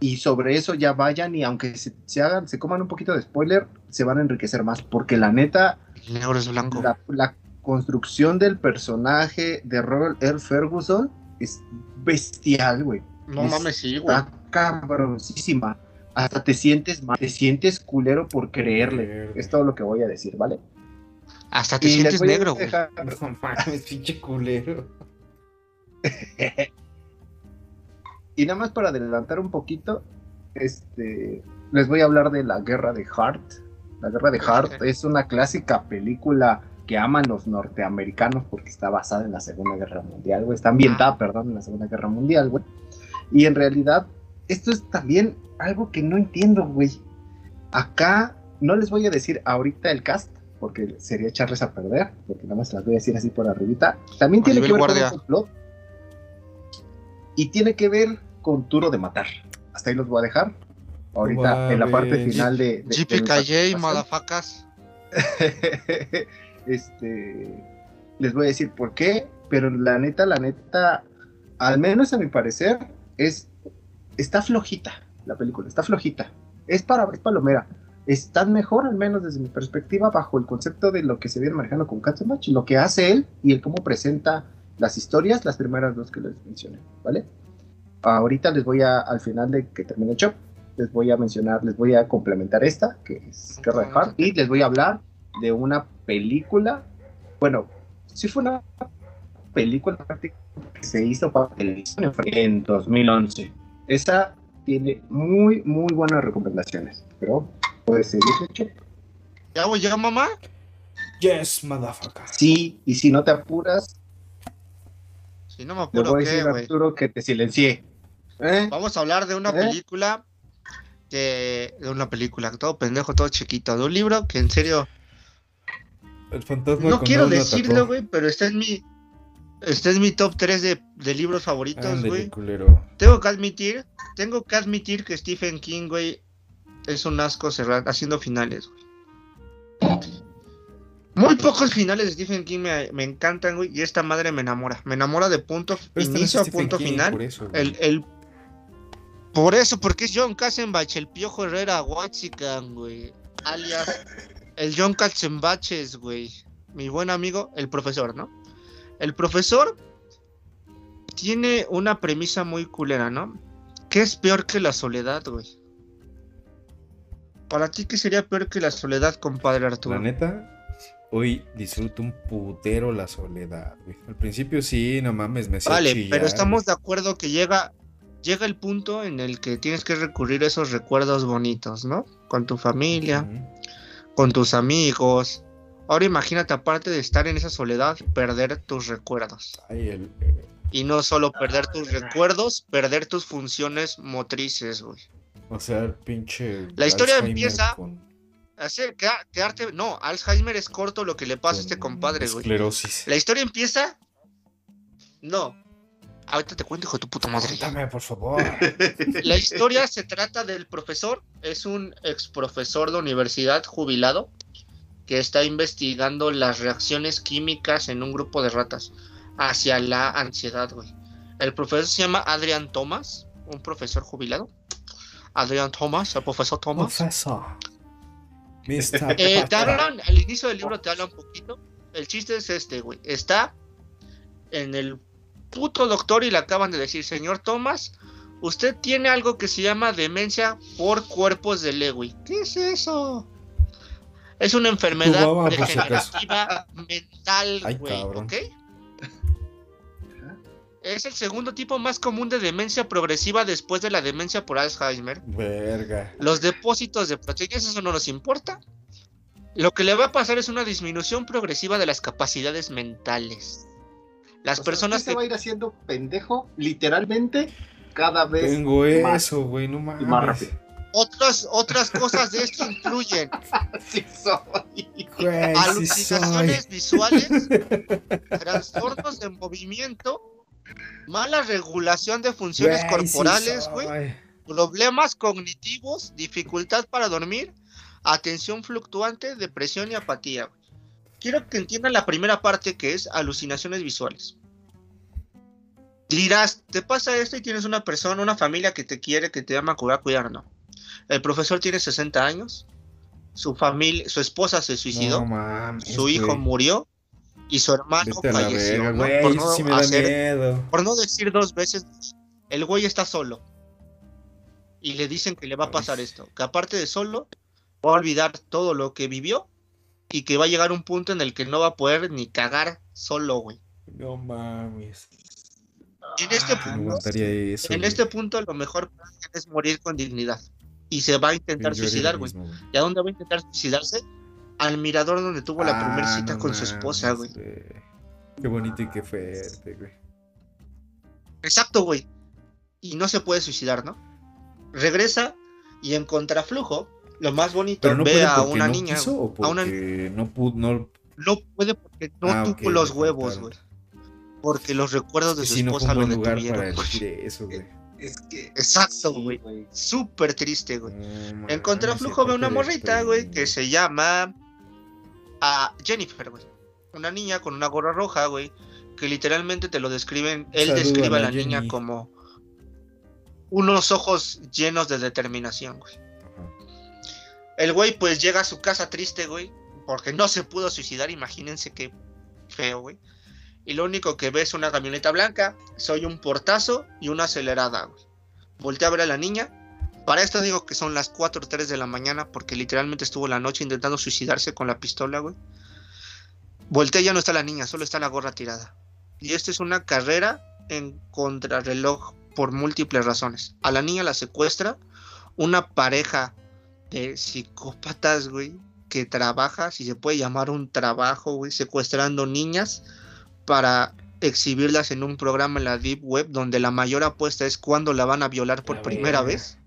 y sobre eso ya vayan y aunque se, se hagan, se coman un poquito de spoiler, se van a enriquecer más, porque la neta, El negro es blanco. la, la construcción del personaje de Robert R. Ferguson es bestial, güey. No es- mames, sí, güey. Está cabroncísima. Hasta te sientes mal, te sientes culero por creerle. Es todo lo que voy a decir, ¿vale? Hasta te Y sientes negro, güey. No mames, pinche culero. Y nada más para adelantar un poquito, este, les voy a hablar de la Guerra de Hart. La Guerra de Hart Ok. es una clásica película que aman los norteamericanos porque está basada en la Segunda Guerra Mundial, güey. Está ambientada, perdón, en la Segunda Guerra Mundial, güey. Y en realidad, esto es también algo que no entiendo, güey. Acá no les voy a decir ahorita el cast, porque sería echarles a perder, porque nada más las voy a decir así por arribita. También tiene que ver Guardia. con un complot. Y tiene que ver con Turo de Matar. Hasta ahí los voy a dejar. Ahorita en la parte final de... de- de madafacas. este, les voy a decir por qué, pero la neta, la neta, al menos a mi parecer, es está flojita la película, está flojita. Es para es palomera. Está mejor, al menos desde mi perspectiva, bajo el concepto de lo que se viene manejando con Katzenbach, lo que hace él y el cómo presenta las historias, las primeras dos que les mencioné, ¿vale? Ahorita les voy a, al final de que termine el show, les voy a mencionar, les voy a complementar esta, que es Guerra de Hart, y les voy a hablar de una película, bueno, sí fue una película que se hizo para televisión en 2011. Esa tiene muy, muy buenas recomendaciones, pero puede ser hecho. ¿Ya voy ya, mamá? Yes, motherfucker. Sí, y si no te apuras, Si no me le apuro, voy a ¿qué, decir a güey? Arturo que te silencié. ¿Eh? Vamos a hablar de una ¿Eh? película que... De una película, todo pendejo, todo chiquito. De un libro que en serio... El fantasma No quiero decirlo, güey, pero está en mi... Está en mi top 3 de, de libros favoritos, güey. Tengo que admitir, tengo que admitir que Stephen King, güey, es un asco cerrar, haciendo finales, güey. Muy pocos finales de Stephen King me, me encantan, güey, y esta madre me enamora. Me enamora de punto Pero este es inicio a punto King, final. Eso. El, el... Por eso, porque es John Katzenbach, el Piojo Herrera Huachican, güey. Alias el John Katzenbaches, güey. Mi buen amigo, el profesor, ¿no? El profesor tiene una premisa muy culera, ¿no? ¿Qué es peor que la soledad, güey? Para ti, ¿qué sería peor que la soledad, compadre Arturo? La neta, hoy disfruto un putero la soledad, güey. Al principio sí, no mames, me hacía Vale, pero estamos de acuerdo que llega, llega el punto en el que tienes que recurrir a esos recuerdos bonitos, ¿no? Con tu familia, con tus amigos. Ahora imagínate, aparte de estar en esa soledad, perder tus recuerdos. Ay, el, eh, Y no solo perder tus recuerdos, perder tus funciones motrices, güey. o sea, el pinche. La historia Alzheimer empieza- con- Hacer, queda- quedarte. No, Alzheimer es corto lo que le pasa a este compadre, güey. Esclerosis. La historia empieza. No. Ahorita te cuento, hijo de tu puta madre. Cuéntame, por favor. La historia se trata del profesor, es un ex profesor de universidad jubilado que está investigando las reacciones químicas en un grupo de ratas hacia la ansiedad, güey. El profesor se llama Adrian Thomas, un profesor jubilado. Adrian Thomas, el profesor Thomas. Profesor. Eh, te hablan, al inicio del libro te habla un poquito. El chiste es este, güey. Está en el puto doctor y le acaban de decir, señor Thomas, usted tiene algo que se llama demencia por cuerpos de Lewy. ¿Qué es eso? Es una enfermedad mamá, degenerativa mental, Ay, güey. ¿ok? Es el segundo tipo más común de demencia progresiva después de la demencia por Alzheimer. Verga. Los depósitos de proteínas, eso no nos importa. Lo que le va a pasar es una disminución progresiva de las capacidades mentales. Las O sea, personas que se va a ir haciendo pendejo, literalmente, cada vez Tengo más eso, güey, no y mames. más rápido. otras otras cosas de esto incluyen Así soy. Güey, sí alucinaciones soy. visuales, trastornos de movimiento, mala regulación de funciones Güey, sí corporales, güey, problemas cognitivos, dificultad para dormir, atención fluctuante, depresión y apatía. Quiero que entiendan la primera parte que es alucinaciones visuales. Dirás, te pasa esto y tienes una persona, una familia que te quiere, que te ama, cuidar, cuidar, no. El profesor tiene 60 años, su familia, su esposa se suicidó, No su hijo murió y su hermano falleció. verga, ¿no? güey. Por, no sí hacer- por no decir dos veces, el güey está solo. Y le dicen que le va a pasar esto, que aparte de solo, va a olvidar todo lo que vivió y que va a llegar un punto en el que no va a poder ni cagar solo, güey. No mames. En este No punto, eso. en güey. este punto lo mejor es morir con dignidad. Y se va a intentar Yo suicidar, güey. mismo, güey. ¿Y a dónde va a intentar suicidarse? Al mirador donde tuvo la primera Ah, cita no con su esposa, güey. Qué bonito y qué fuerte, güey. Exacto, güey. Y no se puede suicidar, ¿no? Regresa y en contraflujo, lo más bonito, Pero no ve a una no niña. quiso o a una- no pudo, no, No puede porque no Ah, tuvo los huevos, güey. Porque los recuerdos de su esposa lo detuvieron. elegir eso, güey. Es que. Exacto, sí, güey. Súper triste, güey. No En contraflujo ve una morrita, güey, que se llama a Jennifer, güey. Una niña con una gorra roja, güey, que literalmente te lo describen, él describe a la niña como unos ojos llenos de determinación, güey. El güey pues llega a su casa triste, güey, porque no se pudo suicidar, imagínense qué feo, güey. Y lo único que ve es una camioneta blanca, soy un portazo y una acelerada, güey. Voltea a ver a la niña. Para esto digo que son las 4 o 3 de la mañana, porque literalmente estuvo la noche intentando suicidarse con la pistola, güey. Voltea ya no está la niña, solo está la gorra tirada. Y esto es una carrera en contrarreloj por múltiples razones. A la niña la secuestra una pareja de psicópatas, güey, que trabaja, si se puede llamar un trabajo, güey, secuestrando niñas para exhibirlas en un programa en la Deep Web donde la mayor apuesta es cuando la van a violar por La primera vez.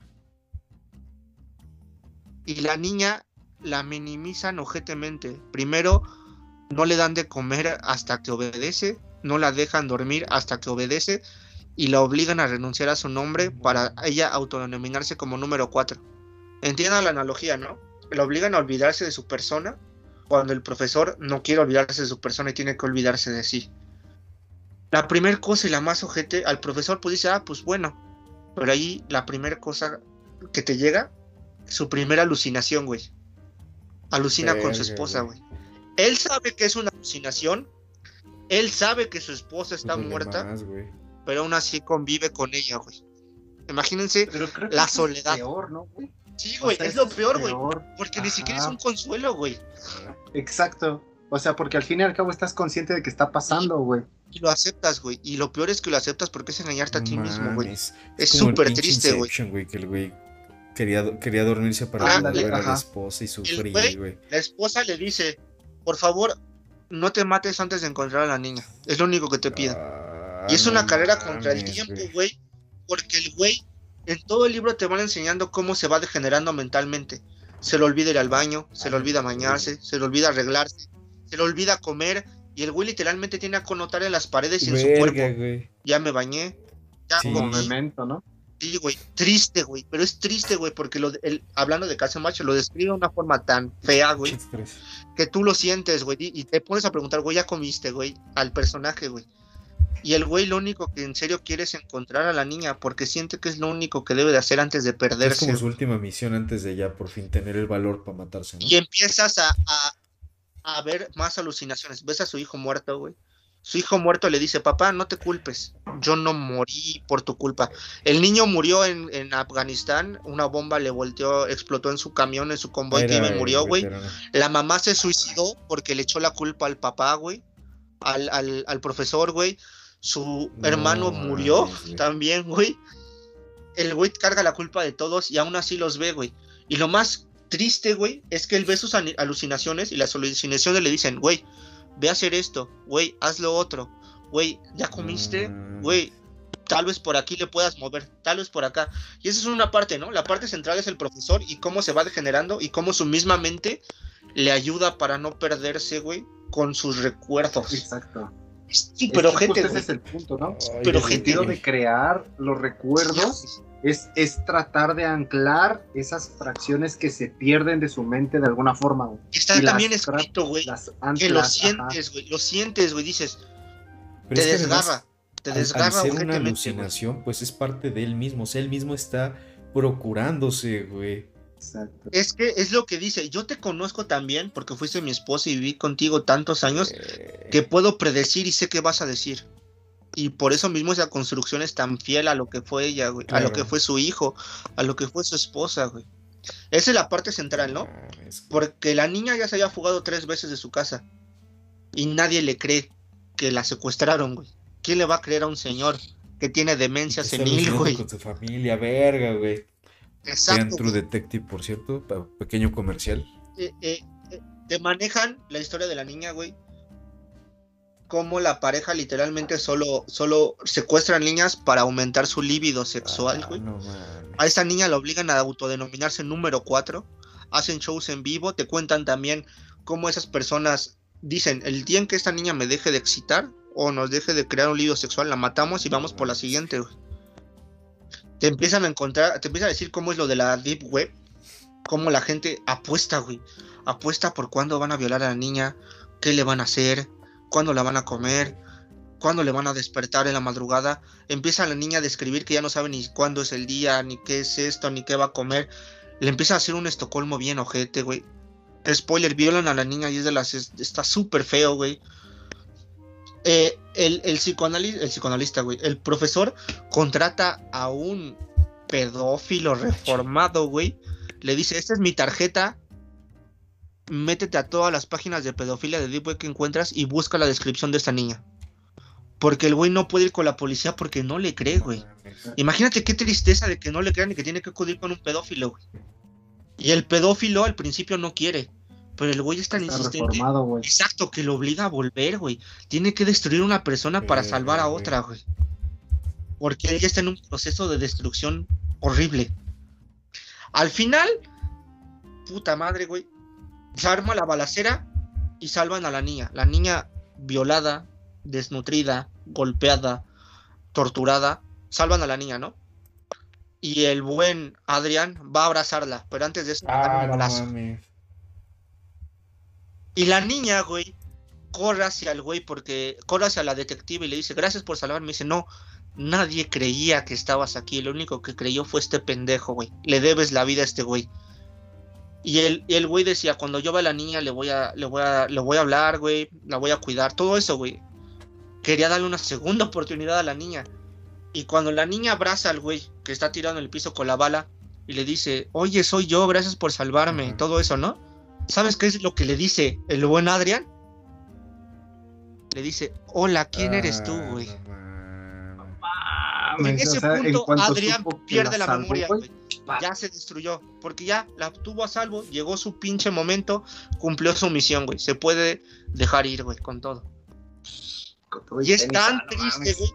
Y la niña la minimizan ojetemente. Primero, no le dan de comer hasta que obedece, no la dejan dormir hasta que obedece y la obligan a renunciar a su nombre para ella autodenominarse como número 4. Entiendan la analogía, ¿no? La obligan a olvidarse de su persona cuando el profesor no quiere olvidarse de su persona y tiene que olvidarse de sí. La primera cosa y la más ojete, al profesor pues dice, ah, pues bueno, pero ahí la primera cosa que te llega, su primera alucinación, güey. Alucina con su esposa, güey. güey. Él sabe que es una alucinación, él sabe que su esposa está muerta, más, güey. pero aún así convive con ella, güey. Imagínense, Pero creo que La es soledad. peor, ¿no, güey? Sí, O güey, sea, es lo peor, güey, porque ni siquiera es un consuelo, güey. Exacto. O sea, porque al fin y al cabo estás consciente de que está pasando, güey. Y lo aceptas, güey. Y lo peor es que lo aceptas porque es engañarte a ti mismo, güey. Es súper triste, güey. Que el güey quería, quería dormirse para Ándale, volver a la esposa y sufrir, güey-. La esposa le dice, por favor, no te mates antes de encontrar a la niña. Es lo único que te pido. Ah, y es no una carrera contra el tiempo, güey. Porque el güey, en todo el libro te van enseñando cómo se va degenerando mentalmente. Se le olvida ir al baño, se le olvida bañarse, se le olvida arreglarse, se le olvida comer. Y el güey literalmente tiene a connotar en las paredes y en su cuerpo. güey. Ya me bañé, ya Sí. Comí, memento, ¿no? Sí, güey, triste, güey, pero es triste, güey, porque lo, de- el- hablando de Caso Macho, lo describe de una forma tan fea, güey, que tú lo sientes, güey, y y te pones a preguntar, güey, ya comiste, güey, al personaje, güey. Y el güey lo único que en serio quiere es encontrar a la niña, porque siente que es lo único que debe de hacer antes de Es perderse. como su última misión antes de ya por fin tener el valor para matarse, ¿no? Y empiezas a, a, a ver más alucinaciones. Ves a su hijo muerto, güey. Su hijo muerto le dice, papá, no te culpes. Yo no morí por tu culpa. El niño murió en, en Afganistán. Una bomba le volteó, explotó en su camión, en su convoy que iba murió, güey. La mamá se suicidó porque le echó la culpa al papá, güey. Al, al, al profesor, güey. Su No hermano murió también, güey. El güey carga la culpa de todos y aún así los ve, güey. Y lo más triste, güey, es que él ve sus alucinaciones y las alucinaciones le dicen, güey, ve a hacer esto, güey, haz lo otro, güey, ya comiste, Mm. güey, tal vez por aquí le puedas mover, tal vez por acá. Y esa es una parte, ¿no? La parte central es el profesor y cómo se va degenerando y cómo su misma mente le ayuda para no perderse, güey, con sus recuerdos. Exacto. Es que ojete, justo ese es el punto, ¿no? Ay, Pero El sentido gente- de crear los recuerdos es, es tratar de anclar esas fracciones que se pierden de su mente de alguna forma, güey. Está y también escrito, güey, Las que anclas, lo sientes, güey, lo sientes, güey, dices, Pero te es que además- desgarra. Te Al- al desgarra ser una alucinación, pues es parte de él mismo. O sea, él mismo está procurándose, güey. Exacto. Es que es lo que dice, yo te conozco también porque fuiste mi esposa y viví contigo tantos años Eh, que puedo predecir y sé qué vas a decir. Y por eso mismo esa construcción es tan fiel a lo que fue ella, güey, a lo que fue su hijo, a lo que fue su esposa, güey. Esa es la parte central, ¿no? mames, Porque la niña ya se había fugado tres veces de su casa y nadie le cree que la secuestraron, güey. ¿Quién le va a creer a un señor que tiene demencia senil, güey? Con su familia, verga, güey. Exacto. True. Detective, por cierto, pequeño comercial. eh, eh, eh, te manejan la historia de la niña, güey. Como la pareja literalmente solo, solo secuestran niñas para aumentar su líbido sexual, Ah, güey. no. A esa niña la obligan a autodenominarse número 4. Hacen shows en vivo. Te cuentan también cómo esas personas dicen: el día en que esta niña me deje de excitar o nos deje de crear un líbido sexual, la matamos y vamos por la siguiente, güey. Te empiezan a encontrar, te empiezan a decir cómo es lo de la Deep Web. Cómo la gente apuesta, güey. Apuesta por cuándo van a violar a la niña, qué le van a hacer, cuándo la van a comer, cuándo le van a despertar en la madrugada. Empieza la niña a describir que ya no sabe ni cuándo es el día, ni qué es esto, ni qué va a comer. Le empieza a hacer un Estocolmo bien ojete, güey. Spoiler, violan a la niña y es de las. es- está súper feo, güey. Eh, el, el, psicoanali- el psicoanalista, güey. El profesor contrata a un pedófilo reformado, güey. Le dice: Esta es mi tarjeta. Métete a todas las páginas de pedofilia de Deep Web que encuentras y busca la descripción de esta niña. Porque el güey no puede ir con la policía porque no le cree, güey. Imagínate qué tristeza de que no le crean y que tiene que acudir con un pedófilo, güey. Y el pedófilo al principio no quiere. Pero el güey es tan Está insistente. Exacto, que lo obliga a volver, güey. Tiene que destruir una persona para salvar a otra, güey. Porque él ya está en un proceso de destrucción horrible. Al final, puta madre, güey. Se arma la balacera y salvan a la niña. La niña violada, desnutrida, golpeada, torturada. Salvan a la niña, ¿no? Y el buen Adrián va a abrazarla, pero antes de eso le dan Ah, un no balazo. mames. Y la niña, güey, corre hacia el güey porque corre hacia la detective y le dice, gracias por salvarme. Y dice, no, nadie creía que estabas aquí. Lo único que creyó fue este pendejo, güey. Le debes la vida a este güey. Y el, y el güey decía, cuando yo vea a la niña le voy a, le voy a, le voy a hablar, güey, la voy a cuidar, todo eso, güey. Quería darle una segunda oportunidad a la niña. Y cuando la niña abraza al güey que está tirado en el piso con la bala y le dice, oye, soy yo, gracias por salvarme, todo eso, ¿no? ¿Sabes qué es lo que le dice el buen Adrián? Le dice, hola, ¿quién eres tú, Ah, güey? no. En ese o sea, en punto, supo que pierde la, memoria, güey. Ya se destruyó, porque ya la tuvo a salvo, llegó su pinche momento, cumplió su misión, güey. Se puede dejar ir, güey, con todo. con todo Y es tenis, tan ah, no triste, güey.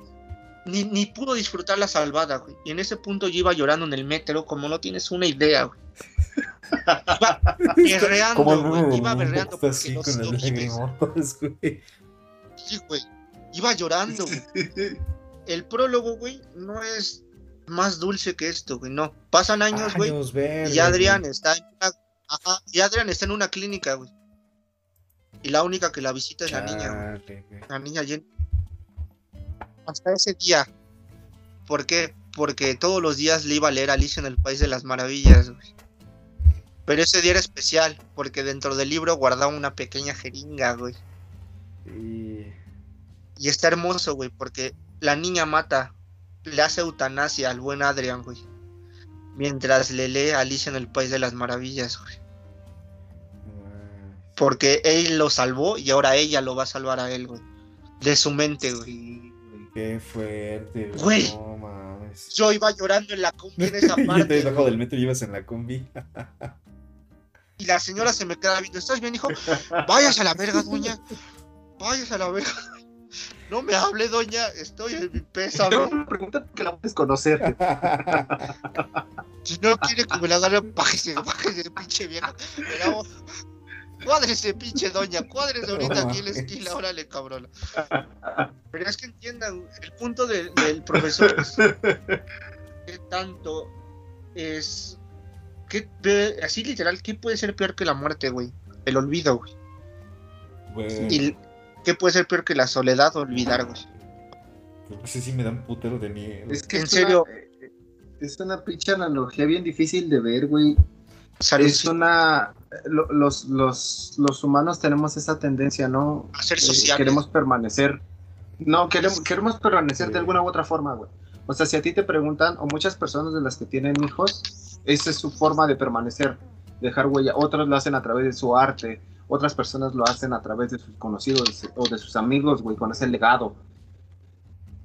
Ni, ni pudo disfrutar la salvada, güey. Y en ese punto yo iba llorando en el metro, como no tienes una idea, güey. Iba berreando, güey. Iba berreando porque así lo- con lo las vives. lagrimotas, güey. Sí, güey. Iba llorando, güey. El prólogo, güey, no es más dulce que esto, güey. No. Pasan años, güey. Y Adrián güey. está en una, ajá, y Adrián está en una clínica, güey. Y la única que la visita es la niña, güey. La niña Jen. Hasta ese día. ¿Por qué? Porque todos los días le iba a leer Alicia en el País de las Maravillas, güey. Pero ese día era especial, porque dentro del libro guardaba una pequeña jeringa, güey. Sí. Y está hermoso, güey, porque la niña mata, le hace eutanasia al buen Adrián, güey. Mientras le lee Alicia en el País de las Maravillas, güey. No Porque él lo salvó y ahora ella lo va a salvar a él, güey. De su mente, güey. Qué fuerte, Güey. No mames. Yo iba llorando en la combi en esa Yo te parte. debajo del metro y ibas en la combi. Y la señora se me queda viendo. ¿Estás bien, hijo? Váyase a la verga, doña. Váyase a la verga. No me hable, doña. Estoy en mi pésame. Tengo una pregunta que la puedes conocer. Si no quiere que me la agarre, bájese, bájese, pinche vieja. Pero, cuádrese, pinche doña. Cuádrese ahorita No aquí en la esquina. Órale, cabrón. Pero es que entiendan, el punto de- del profesor es qué tanto es. ¿qué, pe- así literal, ¿qué puede ser peor que la muerte, güey? El olvido, güey. ¿Y qué puede ser peor que la soledad o olvidar, güey? Ese sí me dan putero de miedo. Es que En es serio. una- eh, es una pinche analogía bien difícil de ver, güey. Salud, Es una. Lo- los, los, los humanos tenemos esa tendencia, ¿no? a ser Eh, sociales. queremos permanecer. No, queremos, queremos permanecer Sí. de alguna u otra forma, güey. O sea, si a ti te preguntan, o muchas personas de las que tienen hijos, esa es su forma de permanecer, dejar huella. Otros lo hacen a través de su arte, otras personas lo hacen a través de sus conocidos o de sus amigos, güey, con ese legado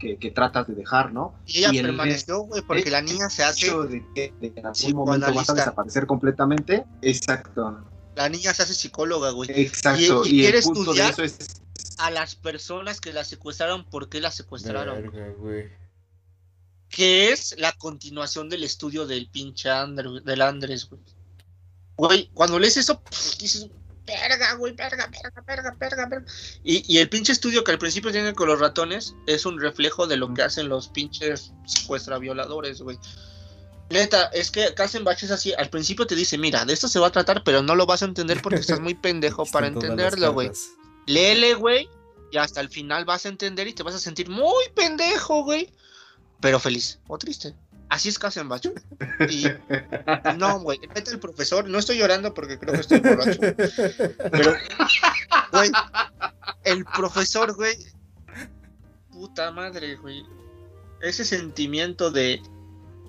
que, que tratas de dejar, ¿no? Y ella y el permaneció, güey, porque el la niña se hace, de que de que en algún momento vas a desaparecer completamente. Exacto, la niña se hace psicóloga, güey. exacto. y Y, quiere el punto de estudiar eso es A las personas que la secuestraron, ¿por qué la secuestraron? Verga, güey. que es la continuación del estudio del pinche Andrew, del Andrés, güey. Güey, cuando lees eso, pff, dices, verga, güey, verga, verga, verga, verga, verga. Y, y el pinche estudio que al principio tienen con los ratones es un reflejo de lo que hacen los pinches secuestra violadores, güey. Neta, es que Kassenbach es así, al principio te dice, mira, de esto se va a tratar, pero no lo vas a entender porque estás muy pendejo para entenderlo, güey. Léele, güey, y hasta el final vas a entender y te vas a sentir muy pendejo, güey. Pero feliz o triste. Así es Kassenbach. Y no, güey, neta el profesor, no estoy llorando porque creo que estoy borracho. Pero, güey, el profesor, güey, puta madre, güey. Ese sentimiento de,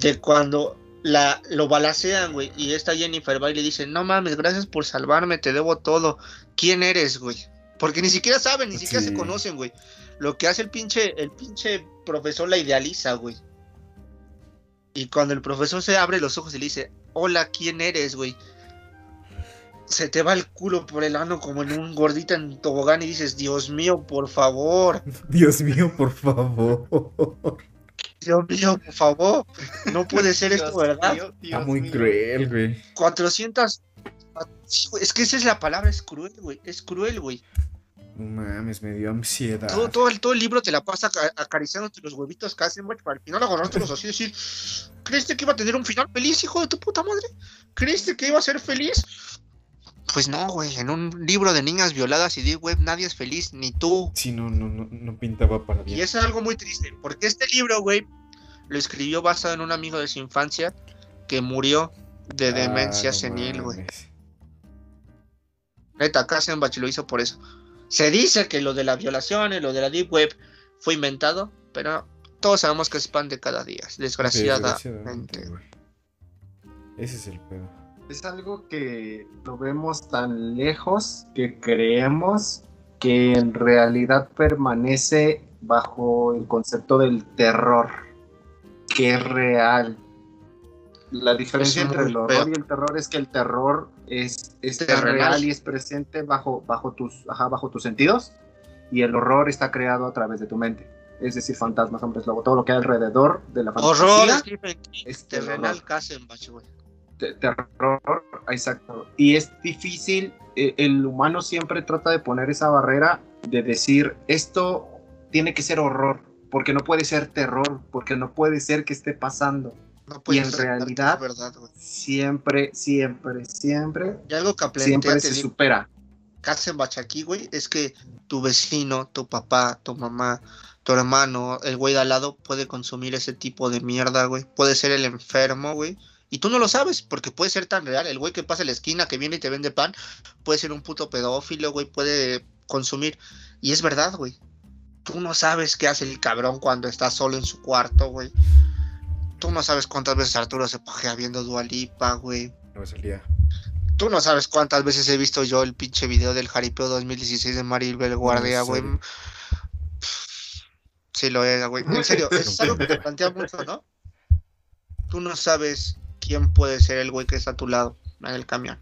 de cuando la, lo balacean, güey, y esta Jennifer va y le dice, no mames, gracias por salvarme, te debo todo. ¿Quién eres, güey? Porque ni siquiera saben, ni siquiera Sí. se conocen, güey. Lo que hace el pinche, el pinche profesor la idealiza, güey. Y cuando el profesor se abre los ojos y le dice, hola, ¿quién eres, güey? Se te va el culo por el ano como en un gordita en tobogán y dices, Dios mío, por favor, Dios mío, por favor. Dios mío, por favor, no puede ser esto, ¿verdad? Está muy cruel, güey. 400... Sí, güey, Es que esa es la palabra, es cruel, güey, es cruel, güey. Mames, me dio ansiedad. Todo, todo, el, todo el libro te la pasa aca- acariciándote los huevitos hacen, güey, para al final agarrártelos así y decir, ¿creíste que iba a tener un final feliz, hijo de tu puta madre? ¿Creíste que iba a ser feliz? Pues no, güey, en un libro de niñas violadas y deep web nadie es feliz, ni tú. Sí, no, no, no, no pintaba para bien. Y eso es algo muy triste, porque este libro, güey, lo escribió basado en un amigo de su infancia que murió de Ah, demencia no senil, güey. Neta, Kassenbach lo hizo por eso. Se dice que lo de la violación y lo de la deep web fue inventado, pero todos sabemos que es pan de cada día, desgraciadamente. Ese es el pedo. Es algo que lo vemos tan lejos que creemos que en realidad permanece bajo el concepto del terror, que es real. La diferencia Es entre el horror y el terror es que el terror es, está Terrenal. real y es presente bajo, bajo, tus, ajá, bajo tus sentidos y el horror está creado a través de tu mente. Es decir, fantasmas, hombres lobo, todo lo que hay alrededor de la fantasía. Horror, Stephen King, es terrenal güey. te- terror, exacto. Y es difícil, eh, el humano siempre trata de poner esa barrera de decir, esto tiene que ser horror, porque no puede ser terror, porque no puede ser que esté pasando. No puedes en realidad- verdad. Siempre, siempre, siempre, Y algo que siempre se digo, supera. Kassenbach aquí, güey, es que tu vecino, tu papá, tu mamá, tu hermano, el güey de al lado puede consumir ese tipo de mierda, güey. Puede ser el enfermo, güey. Y tú no lo sabes, porque puede ser tan real. El güey que pasa en la esquina, que viene y te vende pan, puede ser un puto pedófilo, güey, puede consumir. Y es verdad, güey. Tú no sabes qué hace el cabrón cuando está solo en su cuarto, güey. Tú no sabes cuántas veces Arturo se pajea viendo Dualipa, güey. No me salía. Tú no sabes cuántas veces he visto yo el pinche video del Jaripeo 2016 de Maribel Guardia, ¿en güey. Sí lo es, güey. En serio, es algo que te plantea mucho, ¿no? Tú no sabes quién puede ser el güey que está a tu lado en el camión.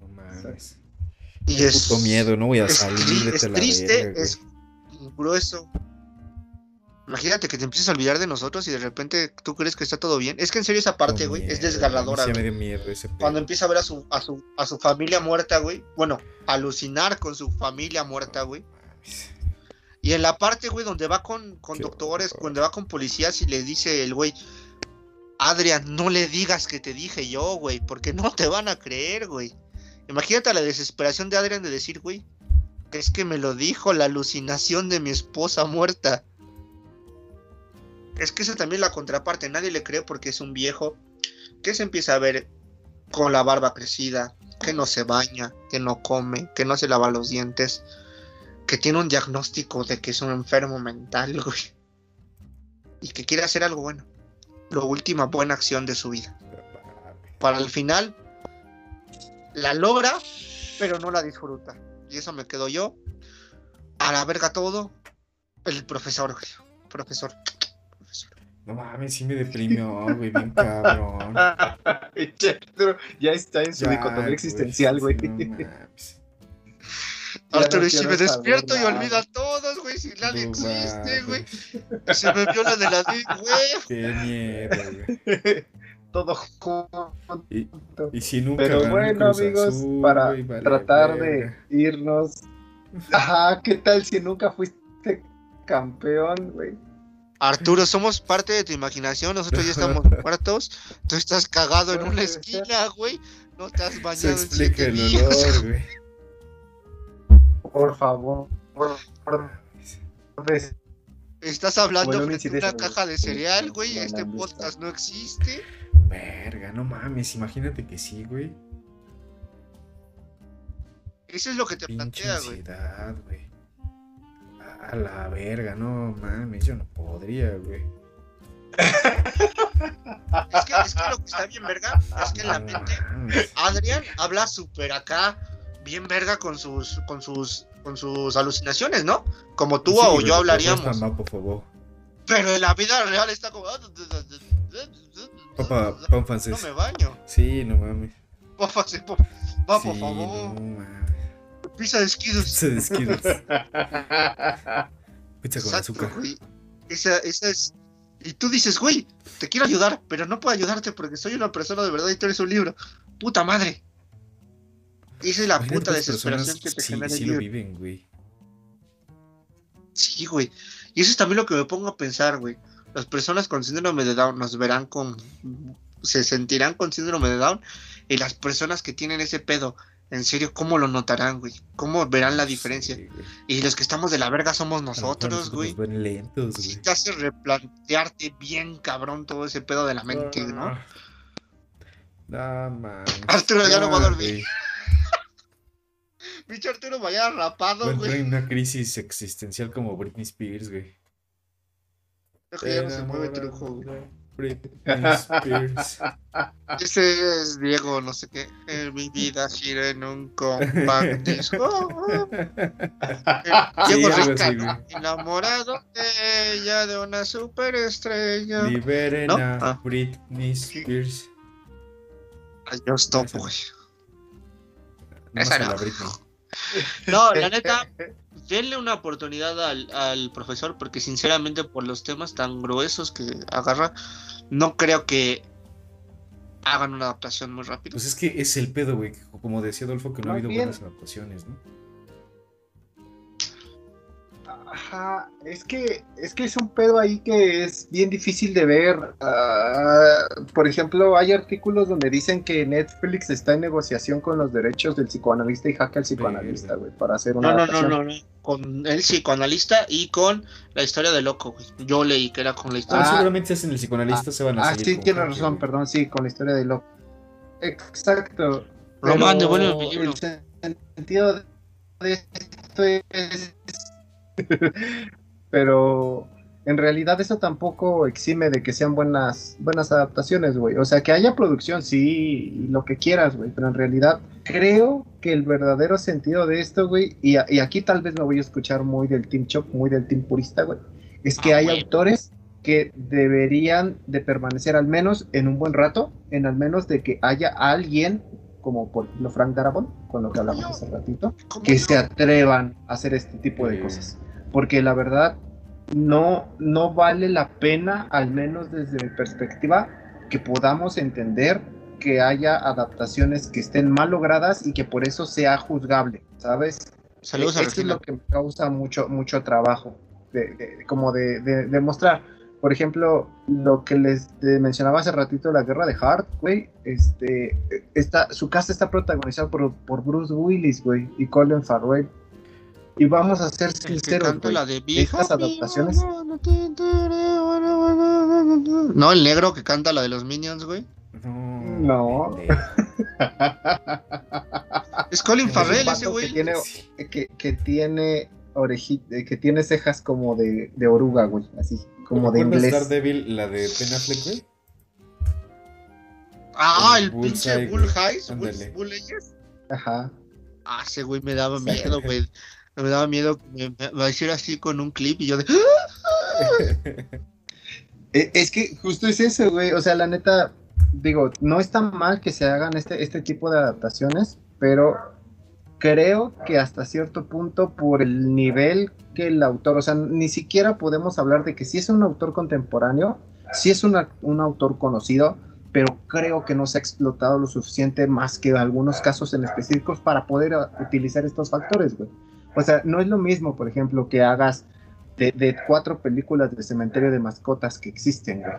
No mames. Y es Puto miedo, no voy a es, salir. es a la triste, verga, es grueso. Imagínate que te empieces a olvidar de nosotros y de repente tú crees que está todo bien. Es que en serio esa parte, güey, es desgarradora. me dio miedo ese. Cuando empieza a ver a su, a su, a su familia muerta, güey. Bueno, alucinar con su familia muerta, güey. Y en la parte, güey, donde va con, con doctores, horror. donde va con policías y le dice el güey, Adrián, no le digas que te dije yo, güey, porque no te van a creer, güey. Imagínate la desesperación de Adrián de decir, güey, es que me lo dijo la alucinación de mi esposa muerta. Es que eso también es la contraparte. Nadie le cree porque es un viejo que se empieza a ver con la barba crecida, que no se baña, que no come, que no se lava los dientes, que tiene un diagnóstico de que es un enfermo mental, güey. Y que quiere hacer algo bueno. La última buena acción de su vida. Para el final, la logra, pero no la disfruta. Y eso me quedo yo. A la verga todo. El profesor, güey. Profesor. No mames, sí me deprimió, güey, bien cabrón. ya está en su Ya, dicotomía existencial, güey. no Arturo, no si me despierto y nada. olvido a todos, güey, si nadie No existe, güey. Se me viola de la vida, güey. Qué miedo, güey. Todo junto. Y, y si nunca Pero bueno, amigos, Azul, para güey, vale tratar de irnos. Ajá, ¿qué tal si nunca fuiste campeón, güey? Arturo, somos parte de tu imaginación, nosotros ya estamos muertos. Tú estás cagado en una esquina, güey. No te has Se bañado en explica siete el días. olor, güey. Por favor. Por, por- Estás hablando Bueno, incidencia, una caja de cereal, güey. Este podcast no existe. Verga, no mames, imagínate que sí, güey. Eso es lo que te Pinche plantea, güey. A la verga, no mames, yo no podría, güey. Es que, es que lo que está bien, verga, es que en la No mente. Adrián habla súper acá, bien verga con sus, con sus, con sus alucinaciones, ¿no? Como tú Sí, o yo no hablaríamos. mamá, por favor. Pero en la vida real está como. Papá, pan No francés. me baño. Sí, no mames. Papá, sí, va, por Sí, favor. no mames. Pizza de esquidos. Se desquidos. Pizza con Exacto, azúcar. güey. Esa, esa es. Y tú dices, güey, te quiero ayudar, pero no puedo ayudarte porque soy una persona de verdad y tú eres un libro. Puta madre. Esa es la Imagínate puta desesperación personas que te sí, genera sí lo viven, güey. Sí, güey. Y eso es también lo que me pongo a pensar, güey. Las personas con síndrome de Down nos verán con. se sentirán con síndrome de Down. Y las personas que tienen ese pedo, en serio, ¿cómo lo notarán, güey? ¿Cómo verán la diferencia? Sí. Y los que estamos de la verga somos nosotros, güey. Lentos, güey. te hace replantearte bien cabrón todo ese pedo de la mente, ¿no? No mames. Arturo ya no va a dormir. Bicho Arturo vaya rapado, güey. en una crisis existencial como Britney Spears, güey. Creo que ya no se mueve trujo, güey. Britney Spears. Ese es Diego, no sé qué. En mi vida gira en un compact disco. Sí, Diego algo Rica, así, ¿no? güey. Enamorado de ella, de una superestrella. Liberen ¿No? a Ah. Britney Spears. Yo stop, güey. No Esa a no. No, la neta, denle una oportunidad al, al profesor porque sinceramente por los temas tan gruesos que agarra, no creo que hagan una adaptación muy rápido. Pues es que es el pedo, güey. que Como decía Adolfo, que no ha habido bien- buenas adaptaciones, ¿no? Ajá, es que, es que es un pedo ahí que es bien difícil de ver. Ah, por ejemplo, hay artículos donde dicen que Netflix está en negociación con los derechos del psicoanalista y hacke al psicoanalista, güey, para hacer una No, no, no, adaptación. no, no. Con el psicoanalista y con la historia de loco, güey. Yo leí que era con la historia. Ah, Ah. seguramente hacen el psicoanalista, se van a Ah, sí, Jaque, razón, perdón, sí, con la historia de Locke. Exacto. Román. El sentido de esto es. pero en realidad eso tampoco exime de que sean buenas, buenas adaptaciones, güey. O sea, que haya producción, sí, y lo que quieras, güey. Pero en realidad creo que el verdadero sentido de esto, güey, y, a- y aquí tal vez me voy a escuchar muy del Team Chop, muy del Team Purista, güey. Es que Ah, hay güey. autores que deberían de permanecer al menos en un buen rato, en al menos de que haya alguien, como por ejemplo Frank Darabont, con lo que hablamos hace ratito, ¿Cómo que se atrevan a hacer este tipo de cosas. Porque la verdad, no, no vale la pena, al menos desde mi perspectiva, que podamos entender que haya adaptaciones que estén mal logradas y que por eso sea juzgable, ¿sabes? Saludos a Eso es lo que me causa mucho, mucho trabajo, de, de- como de, de- mostrar. Por ejemplo, lo que les eh, mencionaba hace ratito, la guerra de Hart, güey, este, está, su casa está protagonizada por, por Bruce Willis, güey, y Colin Farrell. Y vamos a ser El que sinceros, canta la de estas adaptaciones- no el negro que canta la de los Minions, güey. No. Es Colin Farrell ese güey. Que tiene, que, que tiene oreji- eh, que tiene cejas como de, de oruga, güey, así, como de ¿Recuerdas inglés. Daredevil, la de Ben Affleck, güey? Ah, el el pinche Bull. Highs. Bull. Ajá. Ah, ese güey me daba miedo, güey. Me daba miedo me, me, me hiciera así con un clip y yo de. E- Es que justo es eso, güey. O sea, la neta, digo, no está mal que se hagan este, este tipo de adaptaciones, pero creo que hasta cierto punto, por el nivel que el autor, o sea, ni siquiera podemos hablar de que si es un autor contemporáneo, si es una- un autor conocido, pero creo que no se ha explotado lo suficiente más que algunos casos en específicos para poder ah, utilizar estos factores, güey. O sea, no es lo mismo, por ejemplo, que hagas de, de cuatro películas de cementerio de mascotas que existen, güey,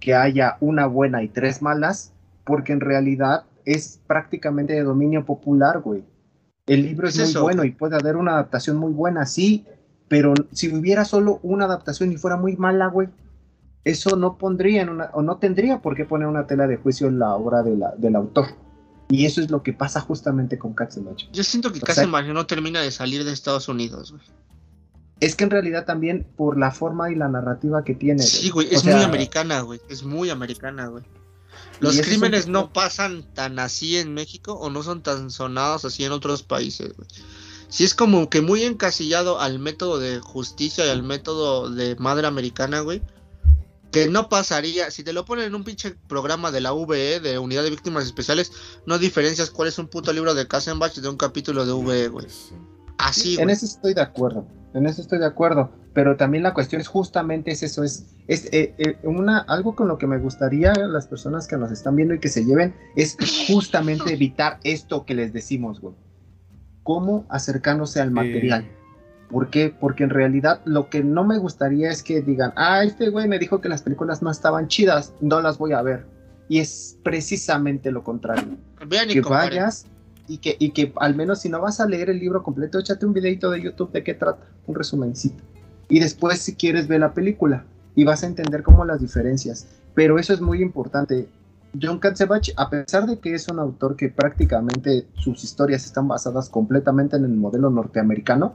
que haya una buena y tres malas, porque en realidad es prácticamente de dominio popular, güey. El libro es, Es muy eso. bueno y puede haber una adaptación muy buena, sí, pero si hubiera solo una adaptación y fuera muy mala, güey, eso no pondría en una, o no tendría por qué poner una tela de juicio en la obra de la- del autor. Y eso es lo que pasa justamente con Katzenbach. Yo siento que O sea- no termina de salir de Estados Unidos, güey. Es que en realidad también por la forma y la narrativa que tiene. Sí, güey, es sea, muy americana, güey. Es muy americana, güey. Los crímenes no pasan tan así en México o no son tan sonados así en otros países, güey. Sí es como que muy encasillado al método de justicia y al método de madre americana, güey. Que no pasaría, si te lo ponen en un pinche programa de la VE, de Unidad de Víctimas Especiales, no diferencias cuál es un puto libro de Kassenbach de un capítulo de VE, güey. Así, en eso estoy de acuerdo, en eso estoy de acuerdo, pero también la cuestión es justamente es eso, es, es eh, eh, una, algo con lo que me gustaría a las personas que nos están viendo y que se lleven, es justamente evitar esto que les decimos, güey. Cómo acercándose al material. eh, ¿Por qué? Porque en realidad lo que no me gustaría es que digan, ah, este güey me dijo que las películas no estaban chidas, no las voy a ver. Y es precisamente lo contrario Vean y que comparen. vayas y que, y que al menos si no vas a leer el libro completo, échate un videito de YouTube de qué trata, un resumencito. Y después si quieres ver la película y vas a entender como las diferencias. Pero eso es muy importante. John Katzebach, a pesar de que es un autor que prácticamente sus historias están basadas completamente en el modelo norteamericano,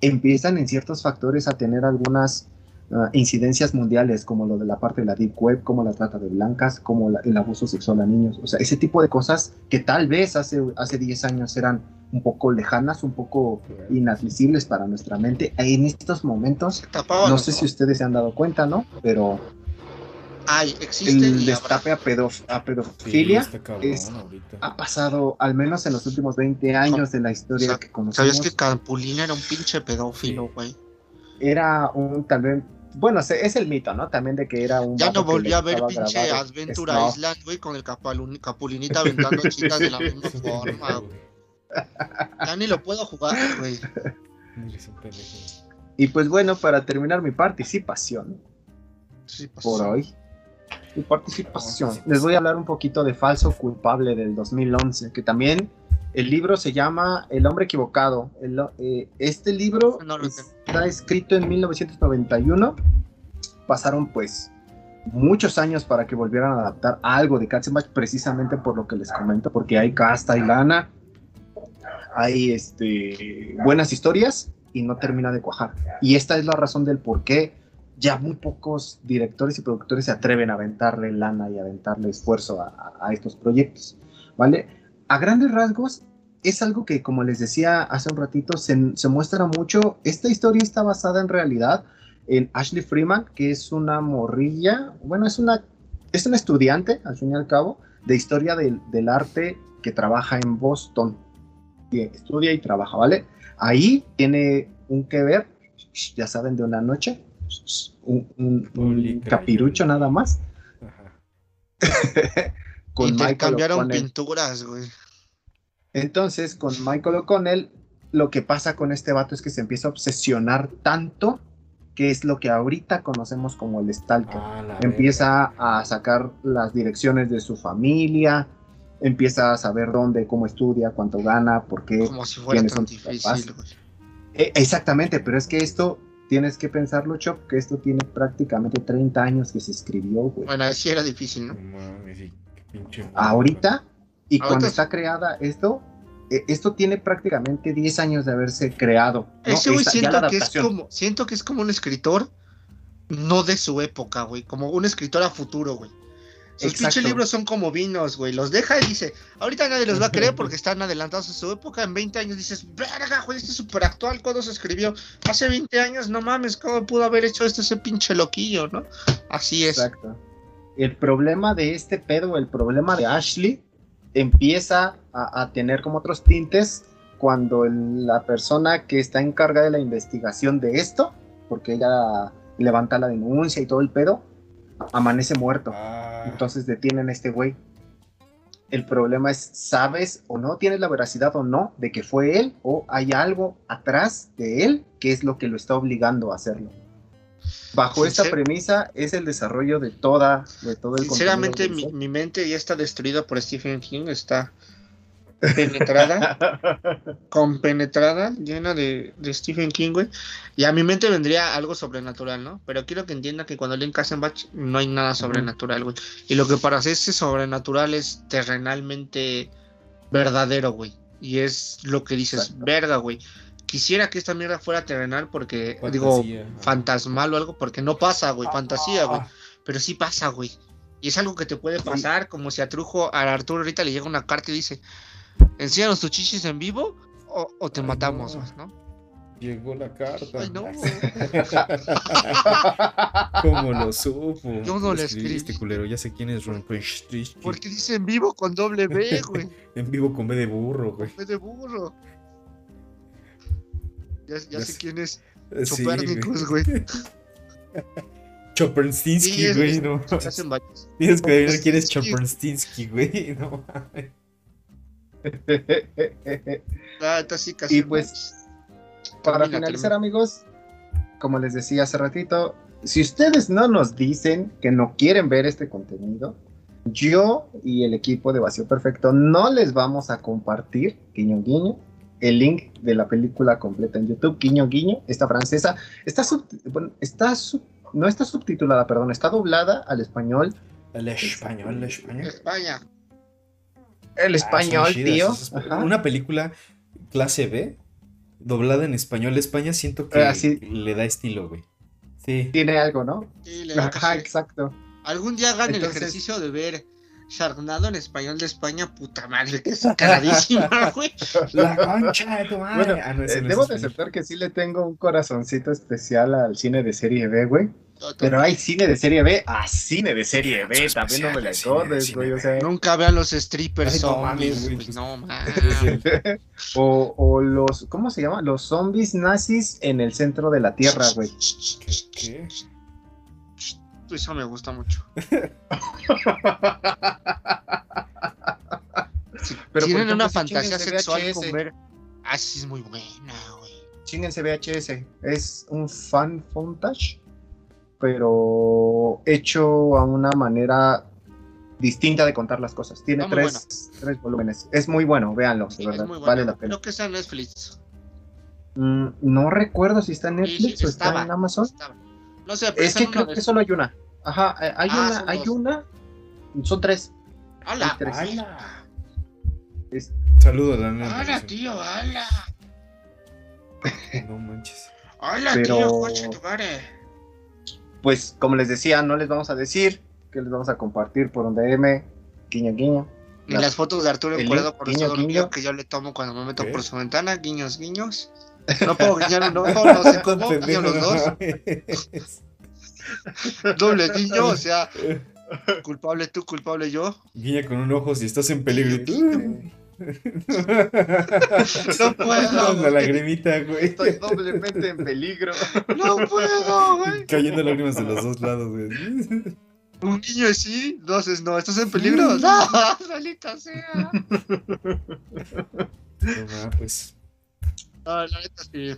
empiezan en ciertos factores a tener algunas uh, incidencias mundiales, como lo de la parte de la Deep Web, como la trata de blancas, como la, el abuso sexual a niños. O sea, ese tipo de cosas que tal vez hace, hace 10 años eran un poco lejanas, un poco inadmisibles para nuestra mente. En estos momentos, no sé si ustedes se han dado cuenta, ¿no? Pero Existe el y destape a, pedof a sí, pedofilia es- ha pasado al menos en los últimos 20 años de la historia O sea, que conocemos. ¿Sabías que Capulina era un pinche pedófilo, güey? Era un tal vez, bueno, es el mito, ¿no? También de que era un... Ya no volví a ver pinche Adventure. Island, güey, con el Capulinita aventando chicas de la misma forma, güey. Ya ni lo puedo jugar, güey. Y pues bueno, para terminar mi participación Sí, pues, por hoy, mi participación, les voy a hablar un poquito de Falso Culpable del 2011, que también el libro se llama El hombre equivocado. El- eh, este libro No está escrito en 1991. Pasaron pues muchos años para que volvieran a adaptar algo de Katzenbach, precisamente por lo que les comento, porque hay casta y lana, hay este, buenas historias y no termina de cuajar. Y esta es la razón del por qué ya muy pocos directores y productores se atreven a aventarle lana y aventarle esfuerzo a, estos proyectos, ¿vale? A grandes rasgos, es algo que, como les decía hace un ratito, se, muestra mucho. Esta historia está basada en realidad en Ashley Freeman, que es una morrilla, bueno, es una, es una estudiante, al fin y al cabo, de historia del, del arte que trabaja en Boston. Y estudia y trabaja, ¿vale? Ahí tiene un que ver, ya saben, de una noche, un, un- un Oli, capirucho nada más. Ajá. Con y te Michael cambiaron O'Connell. pinturas, güey. Entonces, con Michael O'Connell, lo que pasa con este vato es que se empieza a obsesionar tanto que es lo que ahorita conocemos como el stalker. Ah, empieza a sacar las direcciones de su familia, empieza a saber dónde, cómo estudia, cuánto gana, por qué. Como si fuera ¿Quiénes tan son tus difícil, papás? güey. Eh, exactamente, pero es que esto tienes que pensarlo, Chop, que esto tiene prácticamente 30 años que se escribió, güey. Bueno, así era difícil, ¿no? Ahorita, y Ahorita cuando está creada esto, eh, esto tiene prácticamente 10 años de haberse creado. ¿no? Ese güey que es como, siento que es como un escritor no de su época, güey, como un escritor a futuro, güey. Sus pinches libros son como vinos, güey. Los deja y dice, ahorita nadie los va a creer porque están adelantados a su época. En 20 años dices, verga, güey, este es súper actual. ¿Cuándo se escribió? Hace 20 años, no mames, ¿cómo pudo haber hecho esto ese pinche loquillo, no? Así es. Exacto. El problema de este pedo, el problema de Ashley, empieza a, a tener como otros tintes cuando el- la persona que está encargada de la investigación de esto, porque ella levanta la denuncia y todo el pedo, amanece muerto. Ah, Entonces detienen a este güey. El problema es, ¿sabes o no? ¿Tienes la veracidad o no de que fue él? ¿O hay algo atrás de él que es lo que lo está obligando a hacerlo? Bajo esta premisa es el desarrollo de toda, de todo el Sinceramente, mi, mi mente ya está destruida por Stephen King. Está penetrada, compenetrada, llena de, de Stephen King, güey. Y a mi mente vendría algo sobrenatural, ¿no? Pero quiero que entienda que cuando leen Kassenbach no hay nada sobrenatural, güey. Y lo que para hacerse sobrenatural es terrenalmente verdadero, güey. Y es lo que dices, Exacto. verga, güey. Quisiera que esta mierda fuera terrenal porque, digo, fantasmal o algo, porque no pasa, güey, fantasía, güey. Pero sí pasa, güey. Y es algo que te puede pasar, como si a Trujo, a Arturo ahorita le llega una carta y dice, enséñanos tus chichis en vivo o, o te Ay, matamos, no. Llegó la carta. Ay, no. ¿Cómo lo supo? Yo no le Escribiste, escribí. culero. Ya sé quién es Ron. Porque dice en vivo con doble B, güey. En vivo con B de burro, güey. B de burro. Ya, ya Ya sé quién es. Sí, Chopérnicos, güey. Choperstinsky, Sí, güey, no. Tienes que adivinar quién es Choperstinsky. Choperstinsky, güey. No mames. Ah, está así casi. y pues, para Termina, finalizar, termina. amigos, como les decía hace ratito, si ustedes no nos dicen que no quieren ver este contenido, yo y el equipo de Vacío Perfecto no les vamos a compartir, guiño guiño, el link de la película completa en YouTube, guiño guiño, esta francesa, está, sub- bueno, está sub- no está subtitulada, perdón, está doblada al español. El español, el español. España. El Ah, español, tío. Una película clase B, doblada en español de España, siento que Ah, sí. le da estilo, güey. Sí. Tiene algo, ¿no? Sí, le da Ajá, exacto. Algún día hagan Entonces- el ejercicio de ver Sharknado en español de España, puta madre, que es cagadísima, güey. La concha de tu madre. Bueno, Ah, no, eh, no debo de aceptar que sí le tengo un corazoncito especial al cine de serie B, güey. Pero hay cine de serie B a cine de serie B, Mucho también no me la acordes, güey. O sea, Nunca vean los strippers Ay, no zombies, güey, No mames. o, o los, ¿cómo se llama? Los zombies nazis en el centro de la tierra, güey. ¿Qué? ¿Qué? Eso me gusta mucho. Pero, tienen ejemplo, una fantasía sexual VHS. con ver. Ah, sí, es muy buena, güey. Chinguense VHS. Es un fan fontage, pero hecho a una manera distinta de contar las cosas. Tiene Está tres, tres volúmenes. Es muy bueno, véanlo, Sí, de es verdad. Vale la pena. Creo que está en Netflix. Mm, no recuerdo si está en Netflix Sí, o está estaba, en Amazon. estaba. No sé, pero Es está que creo que solo hay una. Ajá, eh, hay Ah, una, son hay dos. una. Son tres. ¡Hala! tres. ¡Hala! Es- Saludo a la nena. ¡Hala, tío! ¡Hala! No manches. ¡Hala, Pero- tío! ¡Coche tu madre! Pues, como les decía, no les vamos a decir que les vamos a compartir por un DM, guiño, guiño. La- las fotos de Arturo encuadrado por guiño, guiño. que yo le tomo cuando me meto ¿Qué? por su ventana. Guiños, guiños. No puedo guiñar un ojo, no sé cómo. Guiño los dos. Doble guiño, o sea, culpable tú, culpable yo. Guiña con un ojo si estás en peligro y tú. No puedo, La lagrimita, güey. Estoy doblemente en peligro. No puedo, güey. Cayendo lágrimas de los dos lados, güey. Un niño es sí, dos es no. ¿Estás en peligro? No, solita sea. No, pues. No, la neta sí.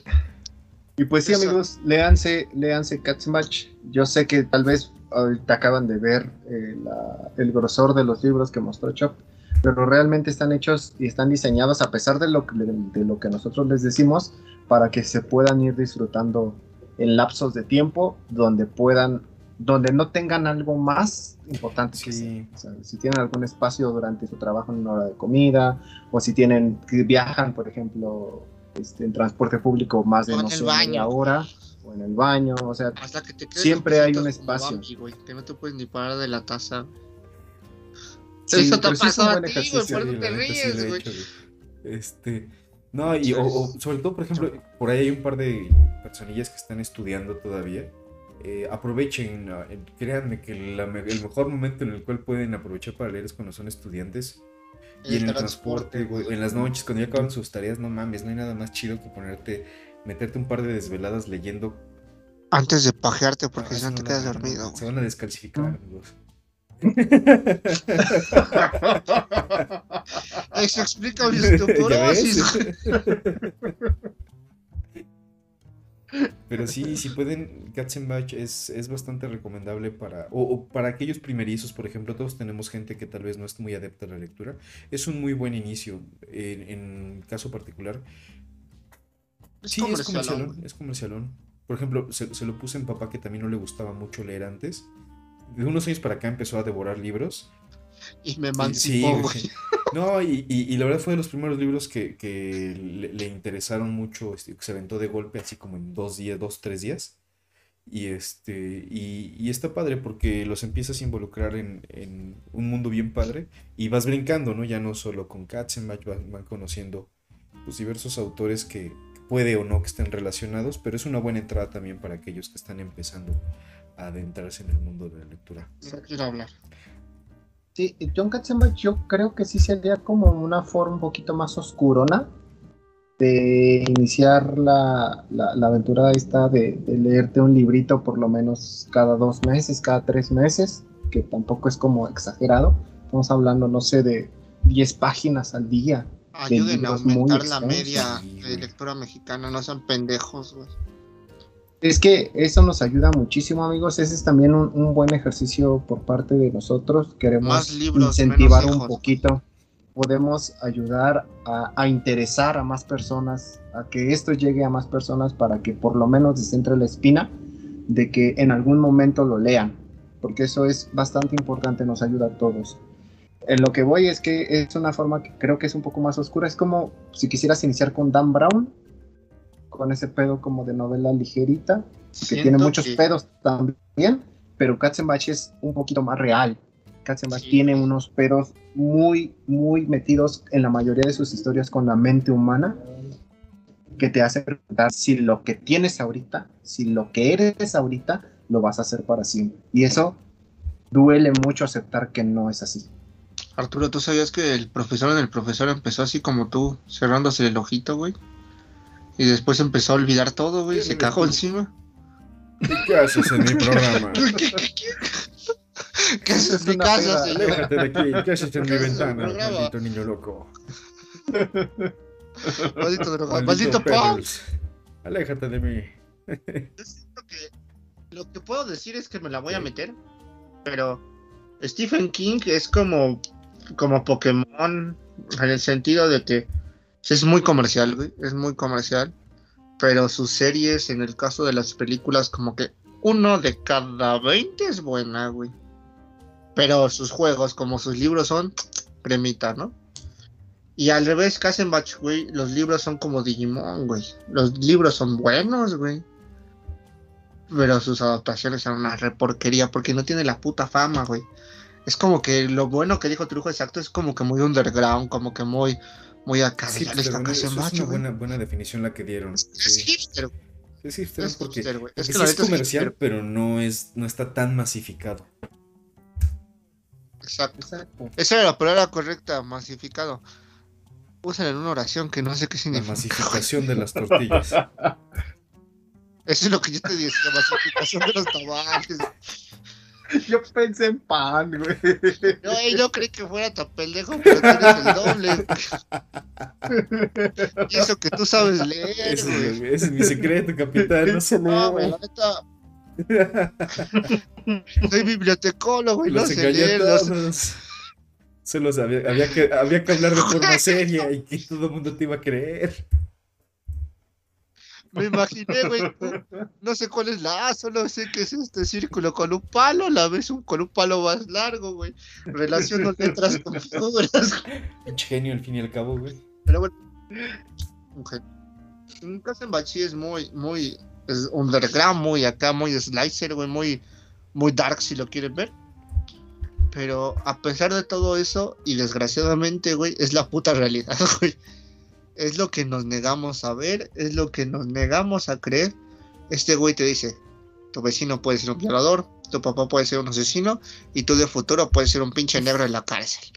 Y pues sí, Eso. amigos, léanse, léanse Catmatch. Yo sé que tal vez ahorita acaban de ver eh, la- el grosor de los libros que mostró Chop, pero realmente están hechos y están diseñados a pesar de lo que, de lo que nosotros les decimos para que se puedan ir disfrutando en lapsos de tiempo donde puedan, donde no tengan algo más importante que Sí. O sea, si tienen algún espacio durante su trabajo en una hora de comida, o si tienen, que viajan, por ejemplo, este, en transporte público más de no el sé, baño. media hora, o en el baño, o sea, Hasta que te Siempre hay un espacio. Que no te puedes ni parar de la taza. Sí, Eso te pasó un a ti, güey, por eso te ríes, güey. hecho, güey. Este. No, y o- o sobre todo, por ejemplo, por ahí hay un par de personillas que están estudiando todavía. Eh, aprovechen, eh, créanme que la el mejor momento en el cual pueden aprovechar para leer es cuando son estudiantes. Y en el transporte, güey, en las noches, cuando ya acaban sus tareas, no mames, no hay nada más chido que ponerte, meterte un par de desveladas leyendo. Antes de pajearte, porque Ah, si no te quedas dormido, Se van a descalcificar, amigos. Eso explica mi ¿Ya osteoporosis. Pero sí, si pueden, Katzenbach es, es bastante recomendable para, o, o para aquellos primerizos, por ejemplo, todos tenemos gente que tal vez no es muy adepta a la lectura. Es un muy buen inicio, en, en caso particular. Es sí, es comercialón, es comercialón. Por ejemplo, se, se lo puse en papá que también no le gustaba mucho leer antes. De unos años para acá empezó a devorar libros. Y me Sí, emancipó, güey. No, y, y- y la verdad fue de los primeros libros que, que le, le interesaron mucho, este, que se aventó de golpe así como en dos días, dos, tres días. Y este, y, y está padre porque los empiezas a involucrar en, en un mundo bien padre y vas brincando, ¿no? Ya no solo con Katzenbach, van, van conociendo pues, diversos autores que puede o no que estén relacionados, pero es una buena entrada también para aquellos que están empezando adentrarse en el mundo de la lectura. Quiero hablar. Sí, John Katzenbach yo creo que sí sería como una forma un poquito más oscurona de iniciar la, la- la aventura esta de, de leerte un librito por lo menos cada dos meses, cada tres meses, que tampoco es como exagerado. Estamos hablando, no sé, de 10 páginas al día. Ayuden a aumentar la extensos. media de lectura mexicana, no sean pendejos, güey. Es que eso nos ayuda muchísimo, amigos. Ese es también un, un buen ejercicio por parte de nosotros. Queremos Más libros, incentivar un poquito. Podemos ayudar a, a interesar a más personas, a que esto llegue a más personas para que por lo menos entre la espina de que en algún momento lo lean. Porque eso es bastante importante, nos ayuda a todos. En lo que voy es que es una forma que creo que es un poco más oscura. Es como si quisieras iniciar con Dan Brown, con ese pedo como de novela ligerita, que tiene muchos que- pedos también, pero Katzenbach es un poquito más real. Katzenbach Sí. tiene unos pedos muy, muy metidos en la mayoría de sus historias con la mente humana, que te hace preguntar si lo que tienes ahorita, si lo que eres ahorita, lo vas a hacer para siempre. Y eso duele mucho aceptar que no es así. Arturo, ¿tú sabías que el profesor en el profesor empezó así como tú, cerrándose el ojito, güey? Y después empezó a olvidar todo, güey, se cagó encima. ¿Qué haces en mi programa? ¿Qué es Es en mi casa, señor? De aquí, ¿qué haces en mi ¿Qué haces en ventana, maldito niño loco? Maldito drogado, Maldito maldito pop. Pebbles. Aléjate de mí. Yo siento que lo que puedo decir es que me la voy a meter, pero Stephen King es como, como Pokémon en el sentido de que es muy comercial, güey, es muy comercial, pero sus series, en el caso de las películas, como que uno de cada 20 es buena, güey. Pero sus juegos, como sus libros son cremita, ¿no? Y al revés, Katzenbach, güey, los libros son como Digimon, güey. Los libros son buenos, güey. Pero sus adaptaciones son una reporquería porque no tiene la puta fama, güey. Es como que lo bueno que dijo Trujo Exacto es como que muy underground, como que muy, muy acá. Sí, eso Katzenbach, es una buena, buena definición la que dieron. Es Sí. hipster, güey. Es hipster Es porque, hipster, porque Es que la es es comercial, hipster. pero no es, no está tan masificado. Exacto. Exacto. Esa era la palabra correcta, masificado. Úsala en una oración que no sé qué La significa. masificación de las tortillas. Eso es lo que yo te dije, la masificación de los tamales. Yo pensé en pan, güey. No, ey, no creí que fuera tan pendejo, pero tienes el doble. Y eso que tú sabes leer, Ese, güey. es- ese es mi secreto, capitán. No sé No, güey, la neta. Soy bibliotecólogo y no Los sé engañé leer. todos. Solo sabía- había, que, había que hablar de forma seria y que todo el mundo te iba a creer. Me imaginé, güey. No sé cuál es la A, solo sé que es este círculo con un palo, la vez un, con un palo más largo, güey. Relaciono letras con figuras. Genio al fin y al cabo, güey. Pero bueno, un genio. Un Kazenbachi es muy, muy es underground, muy acá, muy slicer, güey, muy, muy dark si lo quieren ver. Pero a pesar de todo eso, y desgraciadamente, güey, es la puta realidad, güey. Es lo que nos negamos a ver, es lo que nos negamos a creer. Este güey te dice, tu vecino puede ser un violador, tu papá puede ser un asesino, y tú de futuro puedes ser un pinche negro en la cárcel.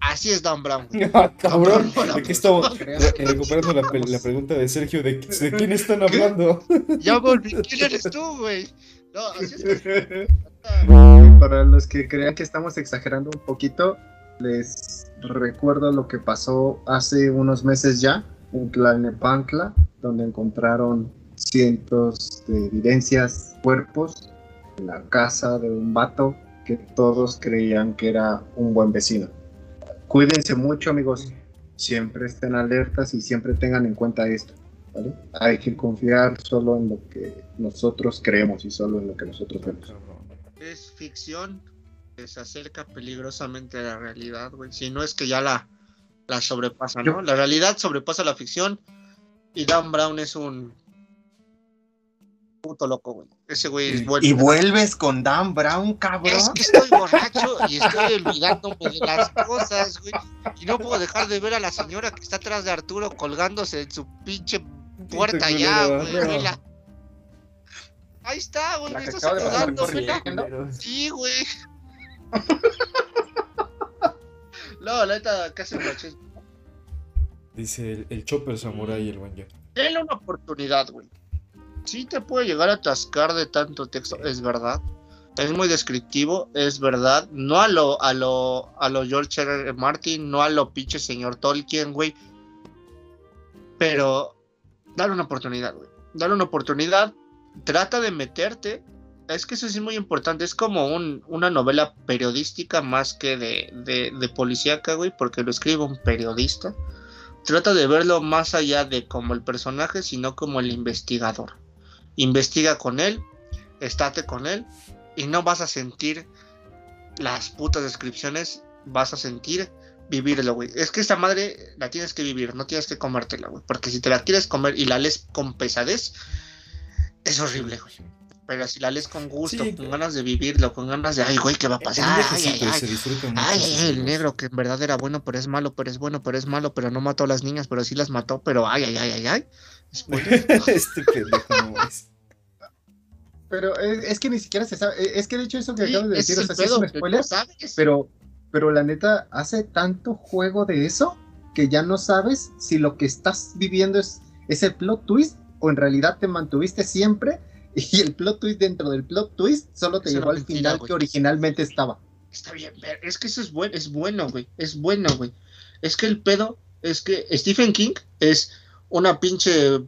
Así es Dan Brown. Ah, cabrón. Cabrón, Aquí estamos re- recuperando la, pregunta de Sergio de, de quién están hablando. Ya volví. ¿Quién eres tú, güey? No, así es. Para los que crean que estamos exagerando un poquito, les recuerdo lo que pasó hace unos meses ya en Tlalnepantla, donde encontraron cientos de evidencias, cuerpos, en la casa de un vato que todos creían que era un buen vecino. Cuídense mucho, amigos. Siempre estén alertas y siempre tengan en cuenta esto. ¿vale? Hay que confiar solo en lo que nosotros creemos y solo en lo que nosotros vemos. Es ficción se acerca peligrosamente a la realidad, güey. Si no es que ya la, la sobrepasa, ¿no? Yo- La realidad sobrepasa la ficción y Dan Brown es un puto loco, güey. Ese güey es bueno. Y vuelves con Dan Brown, cabrón. Es que estoy borracho y estoy olvidándome de las cosas, güey. Y no puedo dejar de ver a la señora que está atrás de Arturo colgándose en su pinche puerta ya, güey. Ahí está, güey. Estás corriendo. Sí, güey. No, la neta, casi maché. Dice el, el Chopper Samurai, el buen. Denle una oportunidad, güey. Sí te puede llegar a atascar de tanto texto, es verdad. Es muy descriptivo, es verdad. No a lo, a lo, a lo George R. R. Martin, no a lo pinche señor Tolkien, güey. Pero dale una oportunidad, güey. Dale una oportunidad. Trata de meterte. Es que eso sí es muy importante. Es como un- una novela periodística más que de policíaca, güey, porque lo escribe un periodista. Trata de verlo más allá de como el personaje, sino como el investigador. Investiga con él, estate con él, y no vas a sentir las putas descripciones, vas a sentir vivirlo, güey. Es que esta madre la tienes que vivir, no tienes que comértela, güey. Porque si te la quieres comer y la lees con pesadez, es horrible, güey. Pero si la lees con gusto, Sí, con ganas de vivirlo, con ganas de, ay, güey, ¿qué va a pasar? Ay, ay, ay. el negro que en verdad era bueno, pero es malo, pero es bueno, pero es malo, pero no mató a las niñas, pero sí las mató, pero ay, ay, ay, ay, ay. Este pendejo no es. Pero es, es que ni siquiera se sabe. Es que de hecho eso que Sí, acabas de decir, o es sea, el sí es un spoiler, no sabes. pero, pero la neta hace tanto juego de eso que ya no sabes si lo que estás viviendo es, es el plot twist o en realidad te mantuviste siempre y el plot twist dentro del plot twist solo te Es llevó al mentira, final güey. que originalmente estaba. Está bien, ver, es que eso es bueno, es bueno, güey, es bueno, güey. Es que el pedo es que Stephen King es una pinche,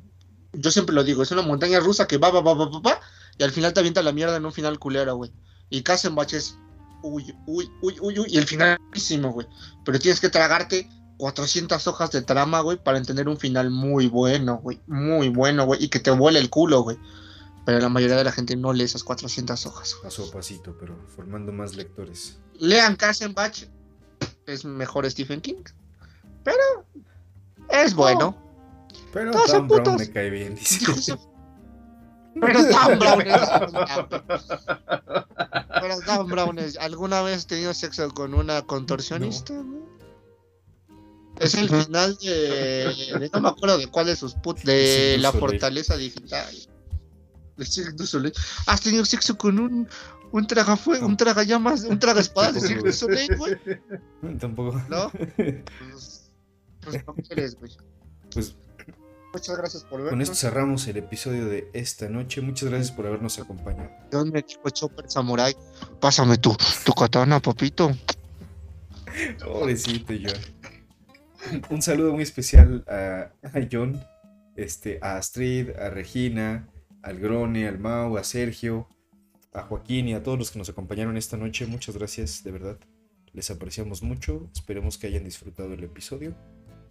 yo siempre lo digo, es una montaña rusa que va, va, va, va, va, va, y al final te avienta la mierda en un final culero, güey. Y Kassenbach es, uy, uy, uy, uy, uy, y el final buenísimo, güey. Pero tienes que tragarte 400 hojas de trama, güey, para entender un final muy bueno, güey, muy bueno, güey, y que te vuele el culo, güey. Pero la mayoría de la gente no lee esas 400 hojas. Paso a pasito, pero formando más lectores. Lean Kassenbach, es mejor Stephen King, pero es bueno. Pero Todos son Dan Brown putos. me cae bien, dice. Pero Dan Brown es. Pero Brown es. ¿Alguna vez has tenido sexo con una contorsionista? Es el final de, de- No me acuerdo de cuál de sus put. De la fortaleza digital. Cirque du Soleil. ¿Has tenido sexo con un. Un traga un traga llamas, un traga espadas de Cirque du Soleil, güey? Tampoco. ¿No? Pues, pues no quieres, güey. Pues Muchas gracias por vernos. con esto cerramos el episodio de esta noche. Muchas gracias por habernos acompañado. ¿Dónde dijo Chopper Samurai? Pásame tu, tu katana, papito. Pobrecito John. Un saludo muy especial a, a John, este, a Astrid, a Regina, al Grone, al Mau, a Sergio, a Joaquín y a todos los que nos acompañaron esta noche. Muchas gracias, de verdad. Les apreciamos mucho. Esperemos que hayan disfrutado el episodio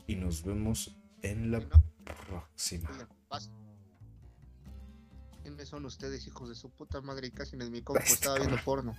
y nos vemos en la próxima. ¿Quiénes son ustedes, hijos de su puta madre? Y casi en el micrófono estaba viendo porno.